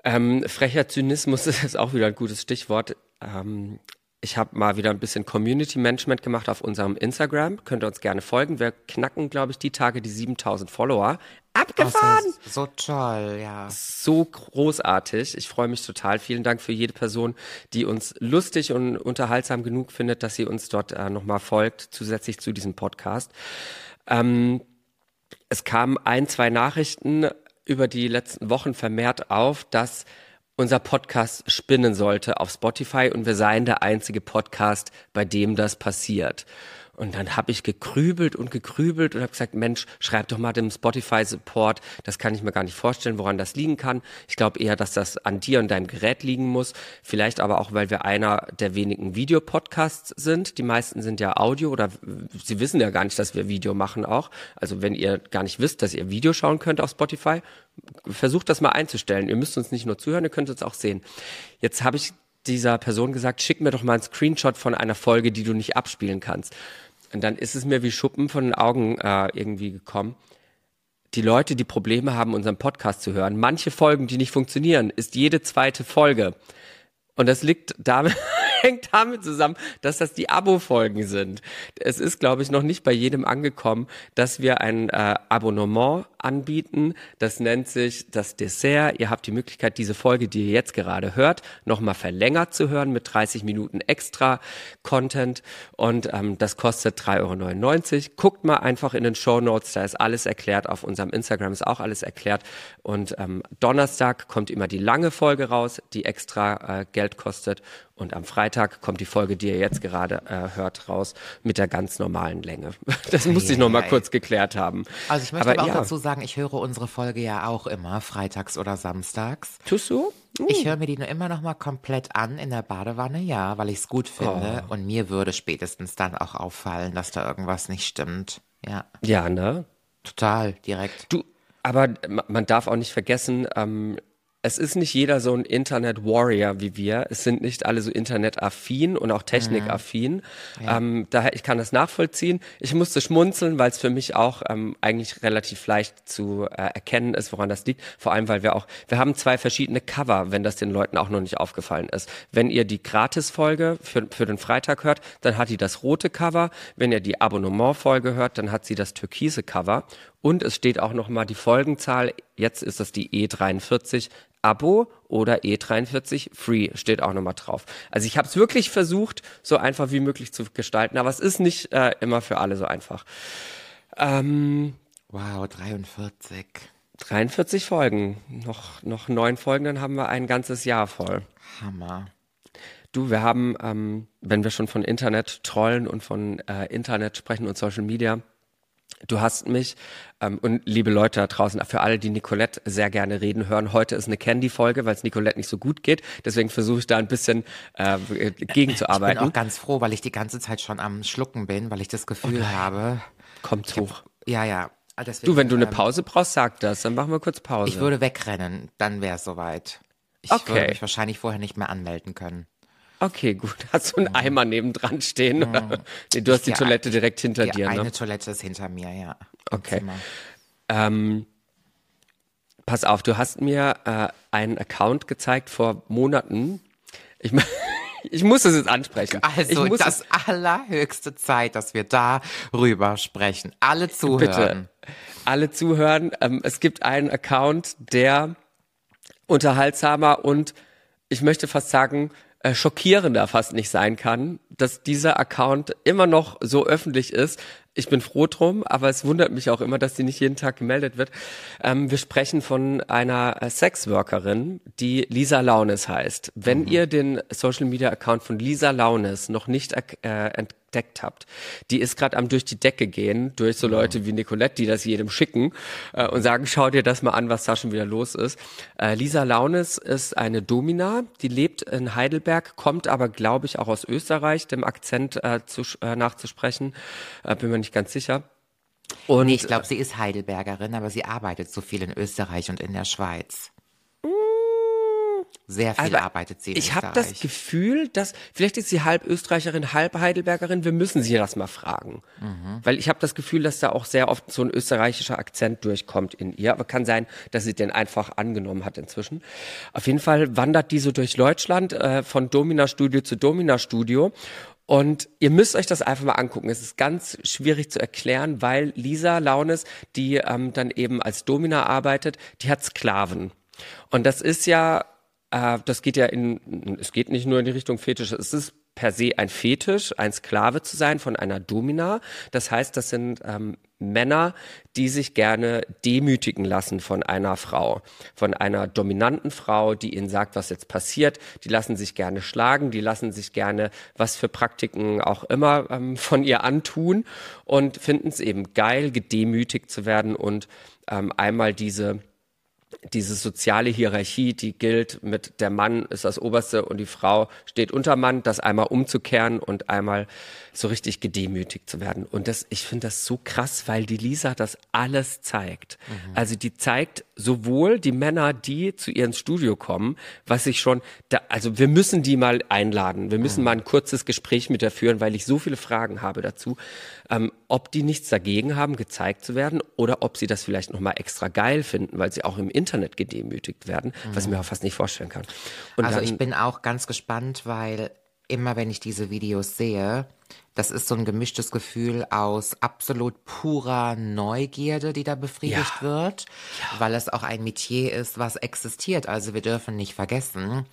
Ähm, frecher Zynismus (laughs) ist auch wieder ein gutes Stichwort. Ähm, ich habe mal wieder ein bisschen Community Management gemacht auf unserem Instagram. Könnt ihr uns gerne folgen. Wir knacken, glaube ich, die Tage die 7000 Follower. Oh, Abgefahren! ist so toll, ja. so großartig. Ich freue mich total. Vielen Dank für jede Person, die uns lustig und unterhaltsam genug findet, dass sie uns dort äh, nochmal folgt, zusätzlich zu diesem Podcast. Ähm, es kamen ein, zwei Nachrichten über die letzten Wochen vermehrt auf, dass unser Podcast spinnen sollte auf Spotify und wir seien der einzige Podcast, bei dem das passiert. Und dann habe ich gekrübelt und gekrübelt und habe gesagt, Mensch, schreib doch mal dem Spotify-Support. Das kann ich mir gar nicht vorstellen, woran das liegen kann. Ich glaube eher, dass das an dir und deinem Gerät liegen muss. Vielleicht aber auch, weil wir einer der wenigen Videopodcasts sind. Die meisten sind ja Audio oder sie wissen ja gar nicht, dass wir Video machen auch. Also wenn ihr gar nicht wisst, dass ihr Video schauen könnt auf Spotify, versucht das mal einzustellen. Ihr müsst uns nicht nur zuhören, ihr könnt uns auch sehen. Jetzt habe ich dieser Person gesagt, schick mir doch mal einen Screenshot von einer Folge, die du nicht abspielen kannst. Und dann ist es mir wie Schuppen von den Augen äh, irgendwie gekommen. die Leute, die Probleme haben, unseren Podcast zu hören, manche Folgen, die nicht funktionieren, ist jede zweite Folge. Und das liegt damit, (laughs) hängt damit zusammen, dass das die Abo-Folgen sind. Es ist, glaube ich, noch nicht bei jedem angekommen, dass wir ein äh, Abonnement anbieten. Das nennt sich das Dessert. Ihr habt die Möglichkeit, diese Folge, die ihr jetzt gerade hört, nochmal verlängert zu hören mit 30 Minuten extra Content. Und ähm, das kostet 3,99 Euro. Guckt mal einfach in den Show Notes, da ist alles erklärt. Auf unserem Instagram ist auch alles erklärt. Und ähm, Donnerstag kommt immer die lange Folge raus, die extra äh, Geld kostet. Und am Freitag kommt die Folge, die ihr jetzt gerade äh, hört, raus mit der ganz normalen Länge. (laughs) Das musste ich noch mal kurz geklärt haben. Also ich möchte aber, aber auch ja. dazu sagen, ich höre unsere Folge ja auch immer freitags oder samstags. Tust du? Uh. Ich höre mir die nur immer noch mal komplett an in der Badewanne, ja, weil ich es gut finde. Oh. Und mir würde spätestens dann auch auffallen, dass da irgendwas nicht stimmt. Ja. Ja, ne? Total, direkt. Du, aber man darf auch nicht vergessen, ähm, es ist nicht jeder so ein Internet-Warrior wie wir. Es sind nicht alle so internetaffin und auch technikaffin. Mhm. Ja. Ähm, daher, ich kann das nachvollziehen. Ich musste schmunzeln, weil es für mich auch ähm, eigentlich relativ leicht zu äh, erkennen ist, woran das liegt. Vor allem, weil wir auch, wir haben zwei verschiedene Cover, wenn das den Leuten auch noch nicht aufgefallen ist. Wenn ihr die Gratis-Folge für, für den Freitag hört, dann hat die das rote Cover. Wenn ihr die Abonnement-Folge hört, dann hat sie das türkise Cover. Und es steht auch nochmal die Folgenzahl. Jetzt ist das die E43 Abo oder E43 Free steht auch nochmal drauf. Also ich habe es wirklich versucht, so einfach wie möglich zu gestalten, aber es ist nicht äh, immer für alle so einfach. Ähm, wow, 43. 43 Folgen. Noch, noch neun Folgen, dann haben wir ein ganzes Jahr voll. Hammer. Du, wir haben, ähm, wenn wir schon von Internet trollen und von äh, Internet sprechen und Social Media, Du hast mich ähm, und liebe Leute da draußen, für alle, die Nicolette sehr gerne reden hören, heute ist eine Candy-Folge, weil es Nicolette nicht so gut geht. Deswegen versuche ich da ein bisschen äh, gegenzuarbeiten. Ich bin auch ganz froh, weil ich die ganze Zeit schon am Schlucken bin, weil ich das Gefühl okay. habe. Kommt hoch. Hab, ja, ja. Deswegen, du, wenn du eine ähm, Pause brauchst, sag das, dann machen wir kurz Pause. Ich würde wegrennen, dann wäre es soweit. Ich okay. würde mich wahrscheinlich vorher nicht mehr anmelden können. Okay, gut. (laughs) Hast du einen. Eimer nebendran stehen? Nee, du hast die Toilette direkt hinter dir, ne? Eine Toilette ist hinter mir, ja. Okay. Ähm, pass auf, du hast mir äh, einen Account gezeigt vor Monaten. Ich, (laughs) ich muss es jetzt ansprechen. Also das allerhöchste Zeit, dass wir darüber sprechen. Alle zuhören. Bitte. Alle zuhören. Ähm, es gibt einen Account, der unterhaltsamer und ich möchte fast sagen, schockierender fast nicht sein kann, dass dieser Account immer noch so öffentlich ist. Ich bin froh drum, aber es wundert mich auch immer, dass die nicht jeden Tag gemeldet wird. Ähm, wir sprechen von einer äh, Sexworkerin, die Lisa Launes heißt. Wenn mhm. ihr den Social Media Account von Lisa Launes noch nicht äh, entdeckt habt. Die ist gerade am durch die Decke gehen, durch so Leute wie Nicolette, die das jedem schicken äh, und sagen, schau dir das mal an, was da schon wieder los ist. Äh, Lisa Launes ist eine Domina, die lebt in Heidelberg, kommt aber, glaube ich, auch aus Österreich, dem Akzent äh, zu, äh, nachzusprechen. Äh, bin mir nicht ganz sicher. Und, nee, ich glaube, sie ist Heidelbergerin, aber sie arbeitet so viel in Österreich und in der Schweiz. Sehr viel Aber arbeitet sie. In ich habe das Gefühl, dass vielleicht ist sie halb Österreicherin, halb Heidelbergerin. Wir müssen sie das mal fragen, mhm. weil ich habe das Gefühl, dass da auch sehr oft so ein österreichischer Akzent durchkommt in ihr. Aber kann sein, dass sie den einfach angenommen hat inzwischen. Auf jeden Fall wandert die so durch Deutschland äh, von Domina Studio zu Domina Studio und ihr müsst euch das einfach mal angucken. Es ist ganz schwierig zu erklären, weil Lisa Launes, die ähm, dann eben als Domina arbeitet, die hat Sklaven. Und das ist ja äh, das geht ja in, es geht nicht nur in die Richtung Fetisch, es ist per se ein Fetisch, ein Sklave zu sein von einer Domina. Das heißt, das sind ähm, Männer, die sich gerne demütigen lassen von einer Frau, von einer dominanten Frau, die ihnen sagt, was jetzt passiert. Die lassen sich gerne schlagen, die lassen sich gerne was für Praktiken auch immer ähm, von ihr antun und finden es eben geil, gedemütigt zu werden und ähm, einmal diese diese soziale Hierarchie, die gilt mit der Mann ist das Oberste und die Frau steht unter Mann, das einmal umzukehren und einmal so richtig gedemütigt zu werden. Und das, ich finde das so krass, weil die Lisa das alles zeigt. Mhm. Also die zeigt sowohl die Männer, die zu ihr ins Studio kommen, was ich schon, da, also wir müssen die mal einladen. Wir müssen mhm. mal ein kurzes Gespräch mit der führen, weil ich so viele Fragen habe dazu. Ähm, ob die nichts dagegen haben, gezeigt zu werden oder ob sie das vielleicht nochmal extra geil finden, weil sie auch im Internet gedemütigt werden, was ich mir auch fast nicht vorstellen kann. Und also dann, ich bin auch ganz gespannt, weil immer wenn ich diese Videos sehe, das ist so ein gemischtes Gefühl aus absolut purer Neugierde, die da befriedigt Ja. wird, weil es auch ein Metier ist, was existiert. Also wir dürfen nicht vergessen,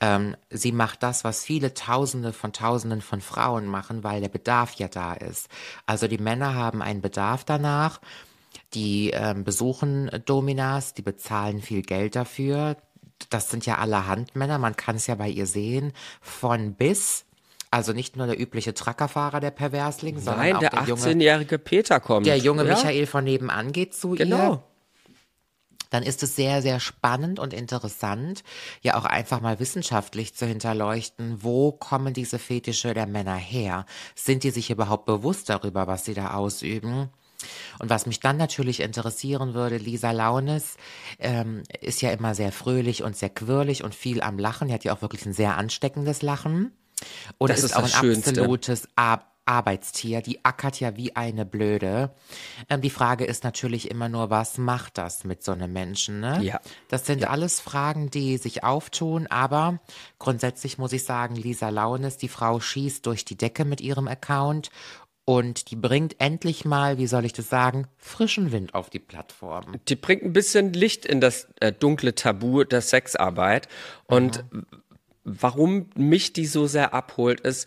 ähm, sie macht das, was viele Tausende von Tausenden von Frauen machen, weil der Bedarf ja da ist. Also die Männer haben einen Bedarf danach. Die ähm, besuchen Dominas, die bezahlen viel Geld dafür. Das sind ja allerhand Männer, man kann es ja bei ihr sehen, von bis. Also nicht nur der übliche Truckerfahrer, der Perversling, sondern nein, auch der der, junge, 18-jährige Peter kommt. der junge ja, Michael von nebenan geht zu ihr Genau. Dann ist es sehr, sehr spannend und interessant, ja auch einfach mal wissenschaftlich zu hinterleuchten, wo kommen diese Fetische der Männer her? Sind die sich überhaupt bewusst darüber, was sie da ausüben? Und was mich dann natürlich interessieren würde, Lisa Launes ähm, ist ja immer sehr fröhlich und sehr quirlig und viel am Lachen. Die hat ja auch wirklich ein sehr ansteckendes Lachen. Und Das ist, ist auch ein Schönste. absolutes Ar Arbeitstier. Die ackert ja wie eine Blöde. Ähm, die Frage ist natürlich immer nur, was macht das mit so einem Menschen? Ne? Ja. Das sind alles Fragen, die sich auftun, aber grundsätzlich muss ich sagen, Lisa Launes, die Frau schießt durch die Decke mit ihrem Account und die bringt endlich mal, wie soll ich das sagen, frischen Wind auf die Plattform. die bringt ein bisschen Licht in das äh, dunkle Tabu der Sexarbeit. Und warum mich die so sehr abholt, ist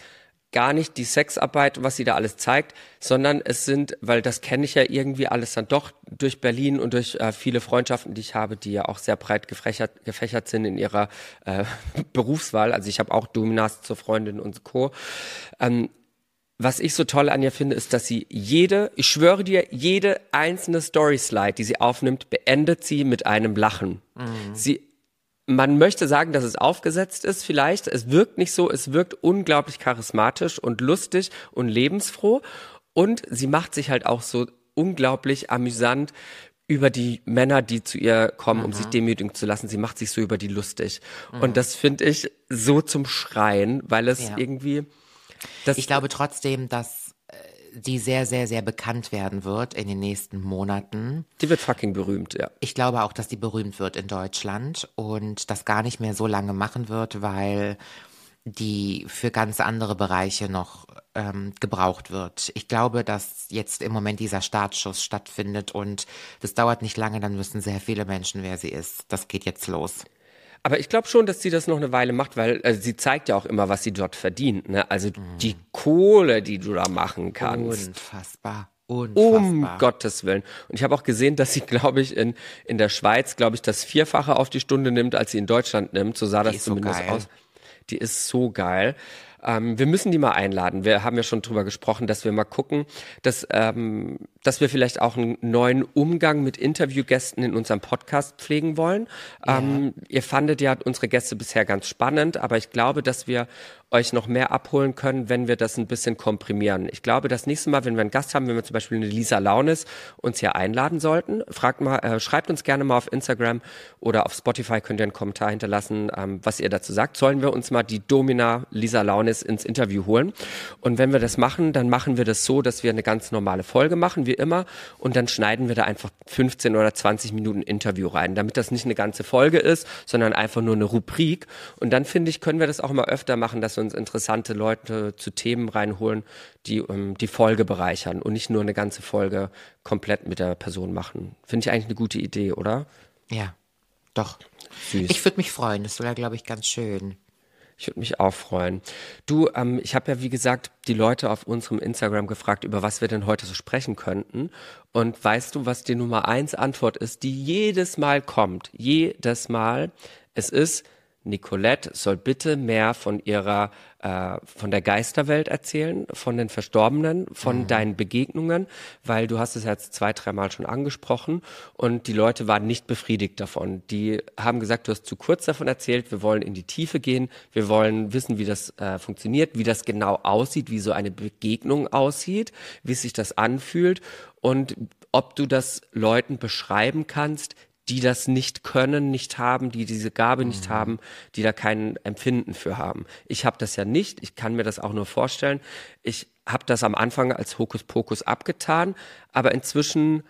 gar nicht die Sexarbeit, was sie da alles zeigt, sondern es sind, weil das kenne ich ja irgendwie alles dann doch durch Berlin und durch äh, viele Freundschaften, die ich habe, die ja auch sehr breit gefächert, gefächert sind in ihrer äh, (laughs) Berufswahl. Also ich habe auch Dominas zur Freundin und Co. Ähm, was ich so toll an ihr finde, ist, dass sie jede, ich schwöre dir, jede einzelne Story-Slide, die sie aufnimmt, beendet sie mit einem Lachen. Sie, man möchte sagen, dass es aufgesetzt ist, vielleicht. Es wirkt nicht so, es wirkt unglaublich charismatisch und lustig und lebensfroh. Und sie macht sich halt auch so unglaublich amüsant über die Männer, die zu ihr kommen, um sich demütigen zu lassen. Sie macht sich so über die lustig. Und das finde ich so zum Schreien, weil es Ja. irgendwie, Ich glaube trotzdem, dass die sehr, sehr, sehr bekannt werden wird in den nächsten Monaten. Die wird fucking berühmt, ja. Ich glaube auch, dass die berühmt wird in Deutschland und das gar nicht mehr so lange machen wird, weil die für ganz andere Bereiche noch ähm, gebraucht wird. Ich glaube, dass jetzt im Moment dieser Startschuss stattfindet und das dauert nicht lange, dann wissen sehr viele Menschen, wer sie ist. Das geht jetzt los. Aber ich glaube schon, dass sie das noch eine Weile macht, weil also sie zeigt ja auch immer, was sie dort verdient. Ne? Also die Kohle, die du da machen kannst. Unfassbar. Unfassbar. Um Gottes Willen. Und ich habe auch gesehen, dass sie, glaube ich, in, in der Schweiz, glaube ich, das Vierfache auf die Stunde nimmt, als sie in Deutschland nimmt. So sah das ist so zumindest geil. aus. Die ist so geil. Ähm, wir müssen die mal einladen. Wir haben ja schon drüber gesprochen, dass wir mal gucken, dass, ähm, dass wir vielleicht auch einen neuen Umgang mit Interviewgästen in unserem Podcast pflegen wollen. Ähm, ihr fandet ja unsere Gäste bisher ganz spannend, aber ich glaube, dass wir euch noch mehr abholen können, wenn wir das ein bisschen komprimieren. Ich glaube, das nächste Mal, wenn wir einen Gast haben, wenn wir zum Beispiel eine Lisa Launis uns hier einladen sollten, fragt mal, äh, schreibt uns gerne mal auf Instagram oder auf Spotify könnt ihr einen Kommentar hinterlassen, ähm, was ihr dazu sagt. Sollen wir uns mal die Domina Lisa Launis ins Interview holen? Und wenn wir das machen, dann machen wir das so, dass wir eine ganz normale Folge machen, wie immer, und dann schneiden wir da einfach 15 oder 20 Minuten Interview rein, damit das nicht eine ganze Folge ist, sondern einfach nur eine Rubrik. Und dann finde ich, können wir das auch mal öfter machen, dass wir uns interessante Leute zu Themen reinholen, die ähm, die Folge bereichern und nicht nur eine ganze Folge komplett mit der Person machen. Finde ich eigentlich eine gute Idee, oder? Ja, doch. Süß. Ich würde mich freuen. Das wäre, glaube ich, ganz schön. Ich würde mich auch freuen. Du, ähm, ich habe ja wie gesagt die Leute auf unserem Instagram gefragt, über was wir denn heute so sprechen könnten. Und weißt du, was die Nummer eins Antwort ist, die jedes Mal kommt? Jedes Mal. Es ist, Nicolette soll bitte mehr von ihrer, äh, von der Geisterwelt erzählen, von den Verstorbenen, von deinen Begegnungen, weil du hast es jetzt zwei, dreimal schon angesprochen und die Leute waren nicht befriedigt davon. Die haben gesagt, du hast zu kurz davon erzählt, wir wollen in die Tiefe gehen, wir wollen wissen, wie das äh, funktioniert, wie das genau aussieht, wie so eine Begegnung aussieht, wie sich das anfühlt und ob du das Leuten beschreiben kannst, die das nicht können, nicht haben, die diese Gabe nicht Mhm. haben, die da kein Empfinden für haben. Ich habe das ja nicht, ich kann mir das auch nur vorstellen. Ich habe das am Anfang als Hokuspokus abgetan, aber inzwischen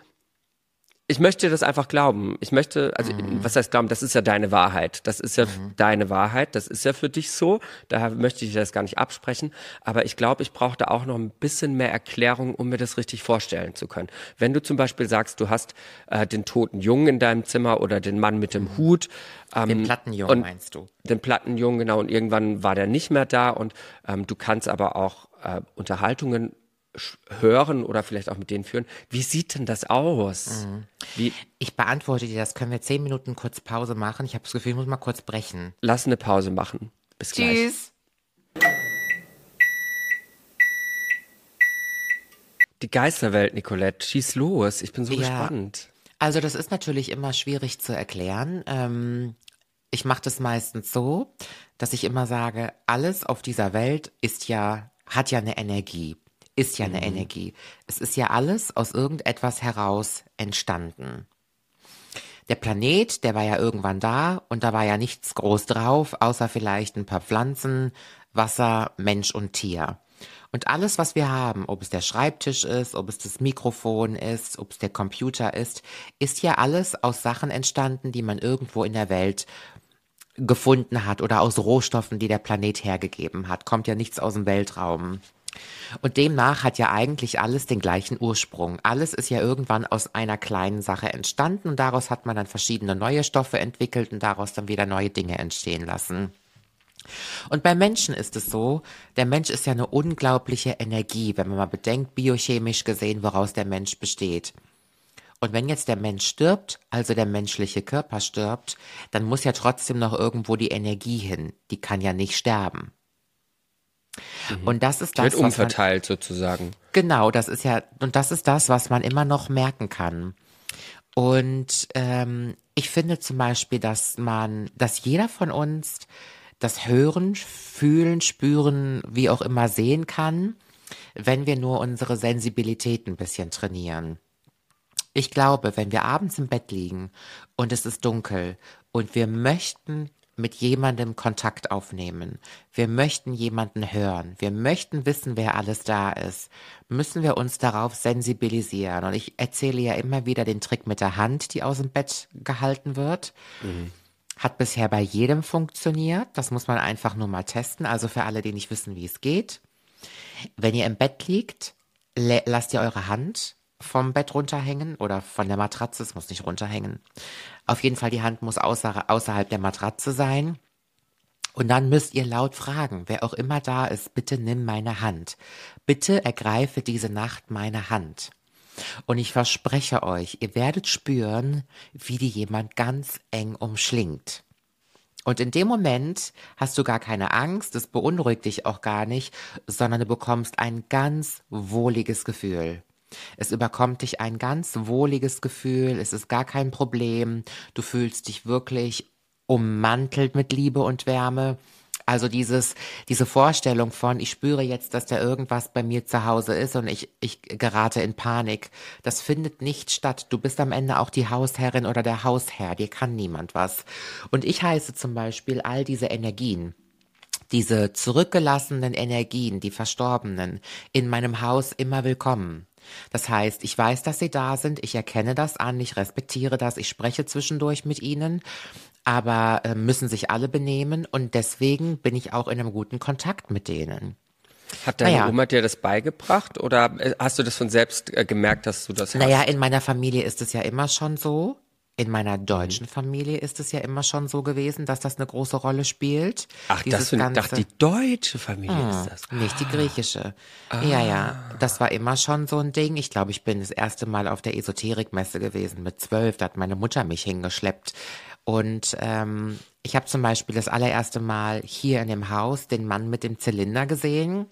ich möchte das einfach glauben. Ich möchte, also was heißt glauben, das ist ja deine Wahrheit. Das ist ja deine Wahrheit, das ist ja für dich so. Daher möchte ich dir das gar nicht absprechen. Aber ich glaube, ich brauche da auch noch ein bisschen mehr Erklärung, um mir das richtig vorstellen zu können. Wenn du zum Beispiel sagst, du hast äh, den toten Jungen in deinem Zimmer oder den Mann mit dem Hut. Ähm, Den Plattenjungen meinst du? den Plattenjungen, genau, und irgendwann war der nicht mehr da und ähm, du kannst aber auch äh, Unterhaltungen hören oder vielleicht auch mit denen führen. Wie sieht denn das aus? Wie, Ich beantworte dir das. Können wir zehn Minuten kurz Pause machen? Ich habe das Gefühl, ich muss mal kurz brechen. lass eine Pause machen. Bis gleich. Tschüss. Die Geisterwelt, Nicolette, schieß los. Ich bin so Ja. gespannt. Also das ist natürlich immer schwierig zu erklären. Ähm, ich mache das meistens so, dass ich immer sage, alles auf dieser Welt ist ja, hat ja eine Energie, ist ja eine Energie. Es ist ja alles aus irgendetwas heraus entstanden. Der Planet, der war ja irgendwann da und da war ja nichts groß drauf, außer vielleicht ein paar Pflanzen, Wasser, Mensch und Tier. Und alles, was wir haben, ob es der Schreibtisch ist, ob es das Mikrofon ist, ob es der Computer ist, ist ja alles aus Sachen entstanden, die man irgendwo in der Welt gefunden hat oder aus Rohstoffen, die der Planet hergegeben hat. Kommt ja nichts aus dem Weltraum. Und demnach hat ja eigentlich alles den gleichen Ursprung. Alles ist ja irgendwann aus einer kleinen Sache entstanden und daraus hat man dann verschiedene neue Stoffe entwickelt und daraus dann wieder neue Dinge entstehen lassen. Und bei Menschen ist es so, der Mensch ist ja eine unglaubliche Energie, wenn man mal bedenkt, biochemisch gesehen, woraus der Mensch besteht. Und wenn jetzt der Mensch stirbt, also der menschliche Körper stirbt, dann muss ja trotzdem noch irgendwo die Energie hin. Die kann ja nicht sterben. Und das ist das, Wird was man, umverteilt sozusagen. Genau, das ist ja, und das ist das, was man immer noch merken kann. Und ähm, ich finde zum Beispiel, dass man, dass jeder von uns das Hören, Fühlen, Spüren, wie auch immer sehen kann, wenn wir nur unsere Sensibilität ein bisschen trainieren. Ich glaube, wenn wir abends im Bett liegen und es ist dunkel und wir möchten mit jemandem Kontakt aufnehmen, wir möchten jemanden hören, wir möchten wissen, wer alles da ist, müssen wir uns darauf sensibilisieren. Und ich erzähle ja immer wieder den Trick mit der Hand, die aus dem Bett gehalten wird. Hat bisher bei jedem funktioniert. Das muss man einfach nur mal testen. Also für alle, die nicht wissen, wie es geht. Wenn ihr im Bett liegt, lasst ihr eure Hand vom Bett runterhängen oder von der Matratze. Es muss nicht runterhängen. Auf jeden Fall, die Hand muss außer, außerhalb der Matratze sein. Und dann müsst ihr laut fragen, wer auch immer da ist, bitte nimm meine Hand. Bitte ergreife diese Nacht meine Hand. Und ich verspreche euch, ihr werdet spüren, wie die jemand ganz eng umschlingt. Und in dem Moment hast du gar keine Angst, es beunruhigt dich auch gar nicht, sondern du bekommst ein ganz wohliges Gefühl. Es überkommt dich ein ganz wohliges Gefühl, es ist gar kein Problem, du fühlst dich wirklich ummantelt mit Liebe und Wärme. Also dieses, diese Vorstellung von, ich spüre jetzt, dass da irgendwas bei mir zu Hause ist und ich, ich gerate in Panik, das findet nicht statt. Du bist am Ende auch die Hausherrin oder der Hausherr, dir kann niemand was. Und ich heiße zum Beispiel all diese Energien, diese zurückgelassenen Energien, die Verstorbenen, in meinem Haus immer willkommen. Das heißt, ich weiß, dass sie da sind, ich erkenne das an, ich respektiere das, ich spreche zwischendurch mit ihnen, aber äh, müssen sich alle benehmen und deswegen bin ich auch in einem guten Kontakt mit denen. Hat deine Naja. Oma dir das beigebracht oder äh, hast du das von selbst äh, gemerkt, dass du das Naja, hast? in meiner Familie ist es ja immer schon so. In meiner deutschen Familie ist es ja immer schon so gewesen, dass das eine große Rolle spielt. Ach, Dieses das ach, ganze- die deutsche Familie ist das. Nicht die griechische. Ja, ja. Das war immer schon so ein Ding. Ich glaube, ich bin das erste Mal auf der Esoterikmesse gewesen mit zwölf. Da hat meine Mutter mich hingeschleppt. Und ähm, ich habe zum Beispiel das allererste Mal hier in dem Haus den Mann mit dem Zylinder gesehen.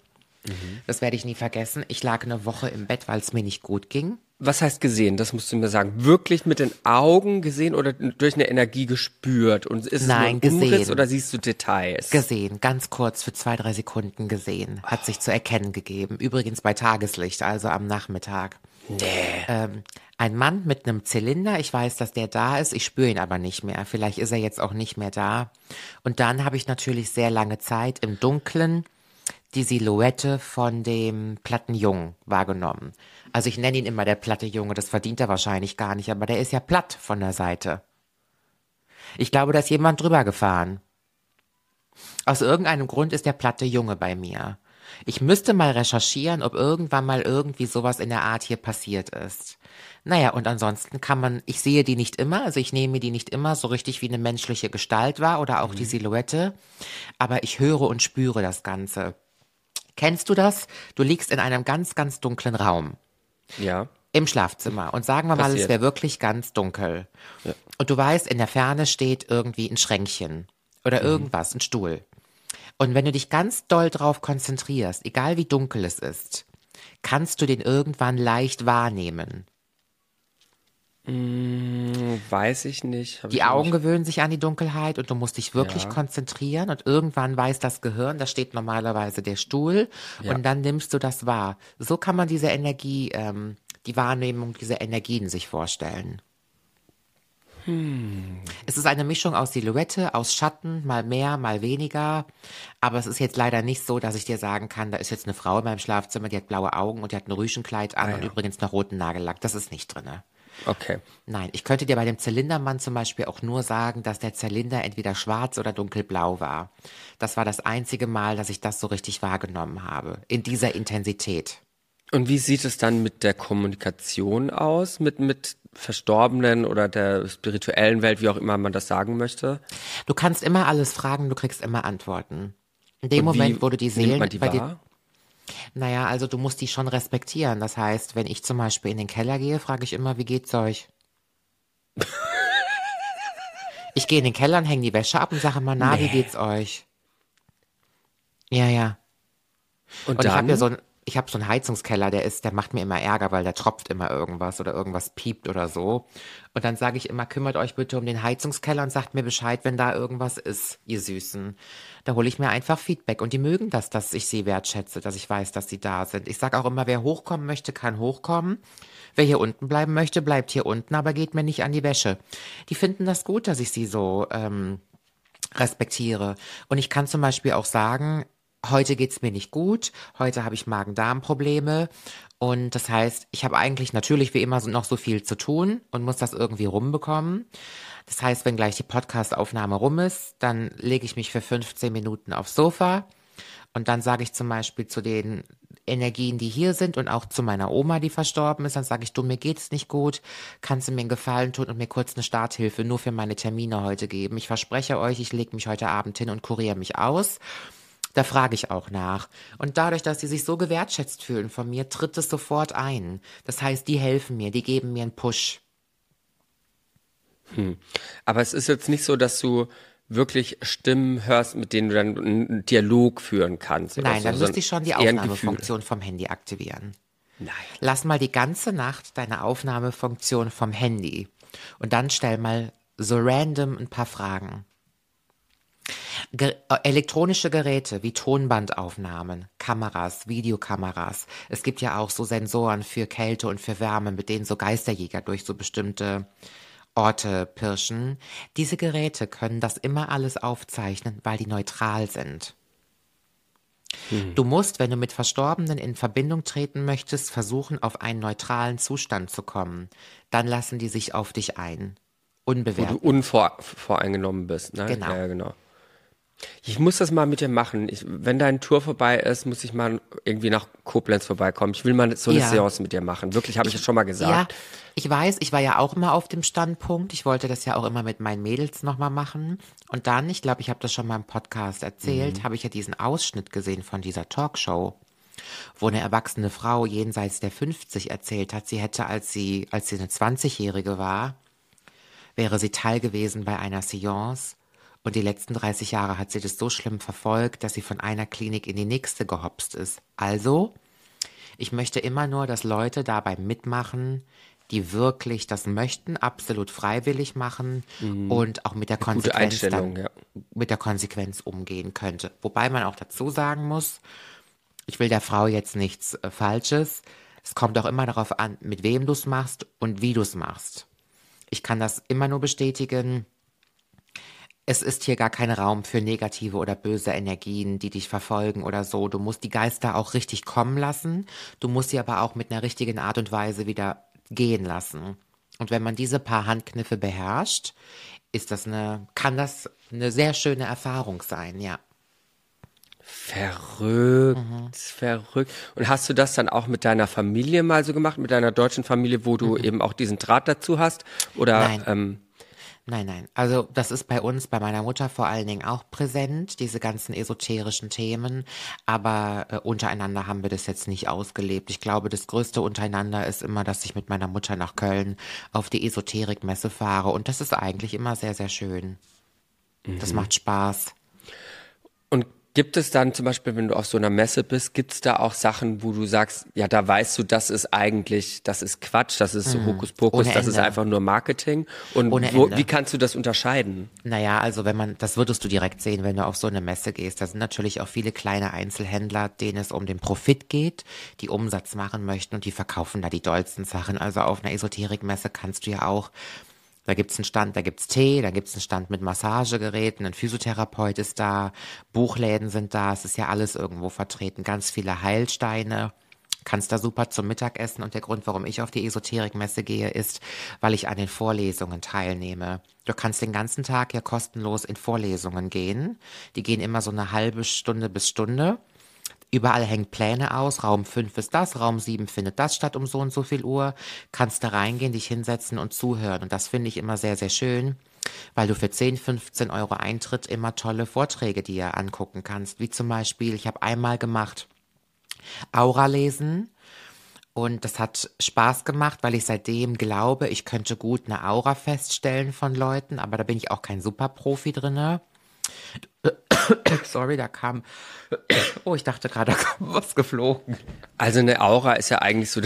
Das werde ich nie vergessen. Ich lag eine Woche im Bett, weil es mir nicht gut ging. Was heißt gesehen? Das musst du mir sagen. Wirklich mit den Augen gesehen oder durch eine Energie gespürt? Und ist Nein, es nur ein Umriss gesehen. oder siehst du Details? Gesehen, ganz kurz für zwei, drei Sekunden gesehen. Hat sich zu erkennen gegeben. Übrigens bei Tageslicht, also am Nachmittag. Nee. Ähm, ein Mann mit einem Zylinder, ich weiß, dass der da ist, ich spüre ihn aber nicht mehr. Vielleicht ist er jetzt auch nicht mehr da. Und dann habe ich natürlich sehr lange Zeit im Dunkeln die Silhouette von dem Plattenjungen wahrgenommen. Also ich nenne ihn immer der Plattejunge, das verdient er wahrscheinlich gar nicht, aber der ist ja platt von der Seite. Ich glaube, da ist jemand drüber gefahren. Aus irgendeinem Grund ist der platte Junge bei mir. Ich müsste mal recherchieren, ob irgendwann mal irgendwie sowas in der Art hier passiert ist. Naja, und ansonsten kann man, ich sehe die nicht immer, also ich nehme die nicht immer so richtig wie eine menschliche Gestalt wahr oder auch mhm. die Silhouette, aber ich höre und spüre das Ganze. Kennst du das? Du liegst in einem ganz, ganz dunklen Raum. Ja. Im Schlafzimmer. Und sagen wir mal, Passiert. es wäre wirklich ganz dunkel. Ja. Und du weißt, in der Ferne steht irgendwie ein Schränkchen oder mhm. irgendwas, ein Stuhl. Und wenn du dich ganz doll drauf konzentrierst, egal wie dunkel es ist, kannst du den irgendwann leicht wahrnehmen. Hm, weiß ich nicht. die ich Augen nicht. gewöhnen sich an die Dunkelheit und du musst dich wirklich ja. konzentrieren und irgendwann weiß das Gehirn, da steht normalerweise der Stuhl ja. und dann nimmst du das wahr. So kann man diese Energie, ähm, die Wahrnehmung dieser Energien sich vorstellen. Hm. Es ist eine Mischung aus Silhouette, aus Schatten, mal mehr, mal weniger. Aber es ist jetzt leider nicht so, dass ich dir sagen kann, da ist jetzt eine Frau in meinem Schlafzimmer, die hat blaue Augen und die hat ein Rüschenkleid an ah, und übrigens noch roten Nagellack. Das ist nicht drinne. Okay. Nein, ich könnte dir bei dem Zylindermann zum Beispiel auch nur sagen, dass der Zylinder entweder schwarz oder dunkelblau war. Das war das einzige Mal, dass ich das so richtig wahrgenommen habe. In dieser Intensität. Und wie sieht es dann mit der Kommunikation aus, mit, mit Verstorbenen oder der spirituellen Welt, wie auch immer man das sagen möchte? Du kannst immer alles fragen, du kriegst immer Antworten. In dem Und Moment, wo du die Seelen die bei dir, naja, also du musst die schon respektieren. Das heißt, wenn ich zum Beispiel in den Keller gehe, frage ich immer, wie geht's euch? ich gehe in den Keller und hänge die Wäsche ab und sage immer, na, nee. wie geht's euch? Ja, ja. Und, und ich habe ja so ein, ich habe so einen Heizungskeller, der ist, der macht mir immer Ärger, weil der tropft immer irgendwas oder irgendwas piept oder so. Und dann sage ich immer, kümmert euch bitte um den Heizungskeller und sagt mir Bescheid, wenn da irgendwas ist, ihr Süßen. Da hole ich mir einfach Feedback und die mögen das, dass ich sie wertschätze, dass ich weiß, dass sie da sind. Ich sage auch immer, wer hochkommen möchte, kann hochkommen. Wer hier unten bleiben möchte, bleibt hier unten, aber geht mir nicht an die Wäsche. Die finden das gut, dass ich sie so ähm, respektiere. Und ich kann zum Beispiel auch sagen, heute geht's mir nicht gut, heute habe ich Magen-Darm-Probleme und das heißt, ich habe eigentlich natürlich wie immer noch so viel zu tun und muss das irgendwie rumbekommen. Das heißt, wenn gleich die Podcastaufnahme rum ist, dann lege ich mich für 15 Minuten aufs Sofa und dann sage ich zum Beispiel zu den Energien, die hier sind und auch zu meiner Oma, die verstorben ist, dann sage ich, du, mir geht's nicht gut, kannst du mir einen Gefallen tun und mir kurz eine Starthilfe nur für meine Termine heute geben. Ich verspreche euch, ich lege mich heute Abend hin und kuriere mich aus da frage ich auch nach. Und dadurch, dass sie sich so gewertschätzt fühlen von mir, tritt es sofort ein. Das heißt, die helfen mir, die geben mir einen Push. Hm. Aber es ist jetzt nicht so, dass du wirklich Stimmen hörst, mit denen du dann einen Dialog führen kannst. Nein, so, dann müsste ich schon die Aufnahmefunktion vom Handy aktivieren. Nein. Lass mal die ganze Nacht deine Aufnahmefunktion vom Handy und dann stell mal so random ein paar Fragen. Ge äh, elektronische Geräte wie Tonbandaufnahmen, Kameras, Videokameras. Es gibt ja auch so Sensoren für Kälte und für Wärme, mit denen so Geisterjäger durch so bestimmte Orte pirschen. Diese Geräte können das immer alles aufzeichnen, weil die neutral sind. Hm. Du musst, wenn du mit Verstorbenen in Verbindung treten möchtest, versuchen, auf einen neutralen Zustand zu kommen. Dann lassen die sich auf dich ein. Unbewertet. Wo du unvoreingenommen bist. Ne? Genau. Ja, genau. Ich muss das mal mit dir machen. Ich, wenn deine Tour vorbei ist, muss ich mal irgendwie nach Koblenz vorbeikommen. Ich will mal so eine ja. Seance mit dir machen. Wirklich, habe ich, ich das schon mal gesagt. Ja, ich weiß, ich war ja auch immer auf dem Standpunkt. Ich wollte das ja auch immer mit meinen Mädels nochmal machen. Und dann, ich glaube, ich habe das schon mal im Podcast erzählt, mhm. habe ich ja diesen Ausschnitt gesehen von dieser Talkshow wo eine erwachsene Frau jenseits der 50 erzählt hat, sie hätte, als sie, als sie eine 20-Jährige war, wäre sie Teil gewesen bei einer Seance und die letzten 30 Jahre hat sie das so schlimm verfolgt, dass sie von einer Klinik in die nächste gehopst ist. Also, ich möchte immer nur, dass Leute dabei mitmachen, die wirklich das möchten, absolut freiwillig machen mhm. und auch mit der Konsequenz dann, ja. mit der Konsequenz umgehen könnte. Wobei man auch dazu sagen muss, ich will der Frau jetzt nichts äh, Falsches, Es kommt auch immer darauf an, mit wem du es machst und wie du es machst. Ich kann das immer nur bestätigen. Es ist hier gar kein Raum für negative oder böse Energien, die dich verfolgen oder so. Du musst die Geister auch richtig kommen lassen. Du musst sie aber auch mit einer richtigen Art und Weise wieder gehen lassen. Und wenn man diese paar Handkniffe beherrscht, ist das eine, kann das eine sehr schöne Erfahrung sein, ja. Verrückt, mhm. verrückt. Und hast du das dann auch mit deiner Familie mal so gemacht, mit deiner deutschen Familie, wo du mhm. eben auch diesen Draht dazu hast? Oder Nein. Ähm, Nein, nein. Also das ist bei uns, bei meiner Mutter vor allen Dingen auch präsent, diese ganzen esoterischen Themen. Aber äh, untereinander haben wir das jetzt nicht ausgelebt. Ich glaube, das Größte untereinander ist immer, dass ich mit meiner Mutter nach Köln auf die Esoterikmesse fahre. Und das ist eigentlich immer sehr, sehr schön. Mhm. Das macht Spaß. Und Gibt es dann zum Beispiel, wenn du auf so einer Messe bist, gibt es da auch Sachen, wo du sagst, ja, da weißt du, das ist eigentlich, das ist Quatsch, das ist mhm. Hokuspokus, das ist einfach nur Marketing. Und wo, wie kannst du das unterscheiden? Naja, also wenn man, das würdest du direkt sehen, wenn du auf so eine Messe gehst. Da sind natürlich auch viele kleine Einzelhändler, denen es um den Profit geht, die Umsatz machen möchten und die verkaufen da die dollsten Sachen. Also auf einer Esoterikmesse kannst du ja auch da gibt's einen Stand, da gibt's Tee, da gibt's einen Stand mit Massagegeräten, ein Physiotherapeut ist da, Buchläden sind da, es ist ja alles irgendwo vertreten, ganz viele Heilsteine kannst da super zum Mittagessen und der Grund, warum ich auf die Esoterikmesse gehe, ist, weil ich an den Vorlesungen teilnehme. Du kannst den ganzen Tag ja kostenlos in Vorlesungen gehen. Die gehen immer so eine halbe Stunde bis Stunde. Überall hängen Pläne aus. Raum 5 ist das, Raum 7 findet das statt um so und so viel Uhr. Kannst da reingehen, dich hinsetzen und zuhören. Und das finde ich immer sehr, sehr schön, weil du für 10, 15 Euro Eintritt immer tolle Vorträge dir angucken kannst. Wie zum Beispiel, ich habe einmal gemacht Aura lesen. Und das hat Spaß gemacht, weil ich seitdem glaube, ich könnte gut eine Aura feststellen von Leuten, aber da bin ich auch kein Superprofi drinne. Sorry, da kam. Oh, ich dachte gerade, da kam was geflogen. Also eine Aura ist ja eigentlich so,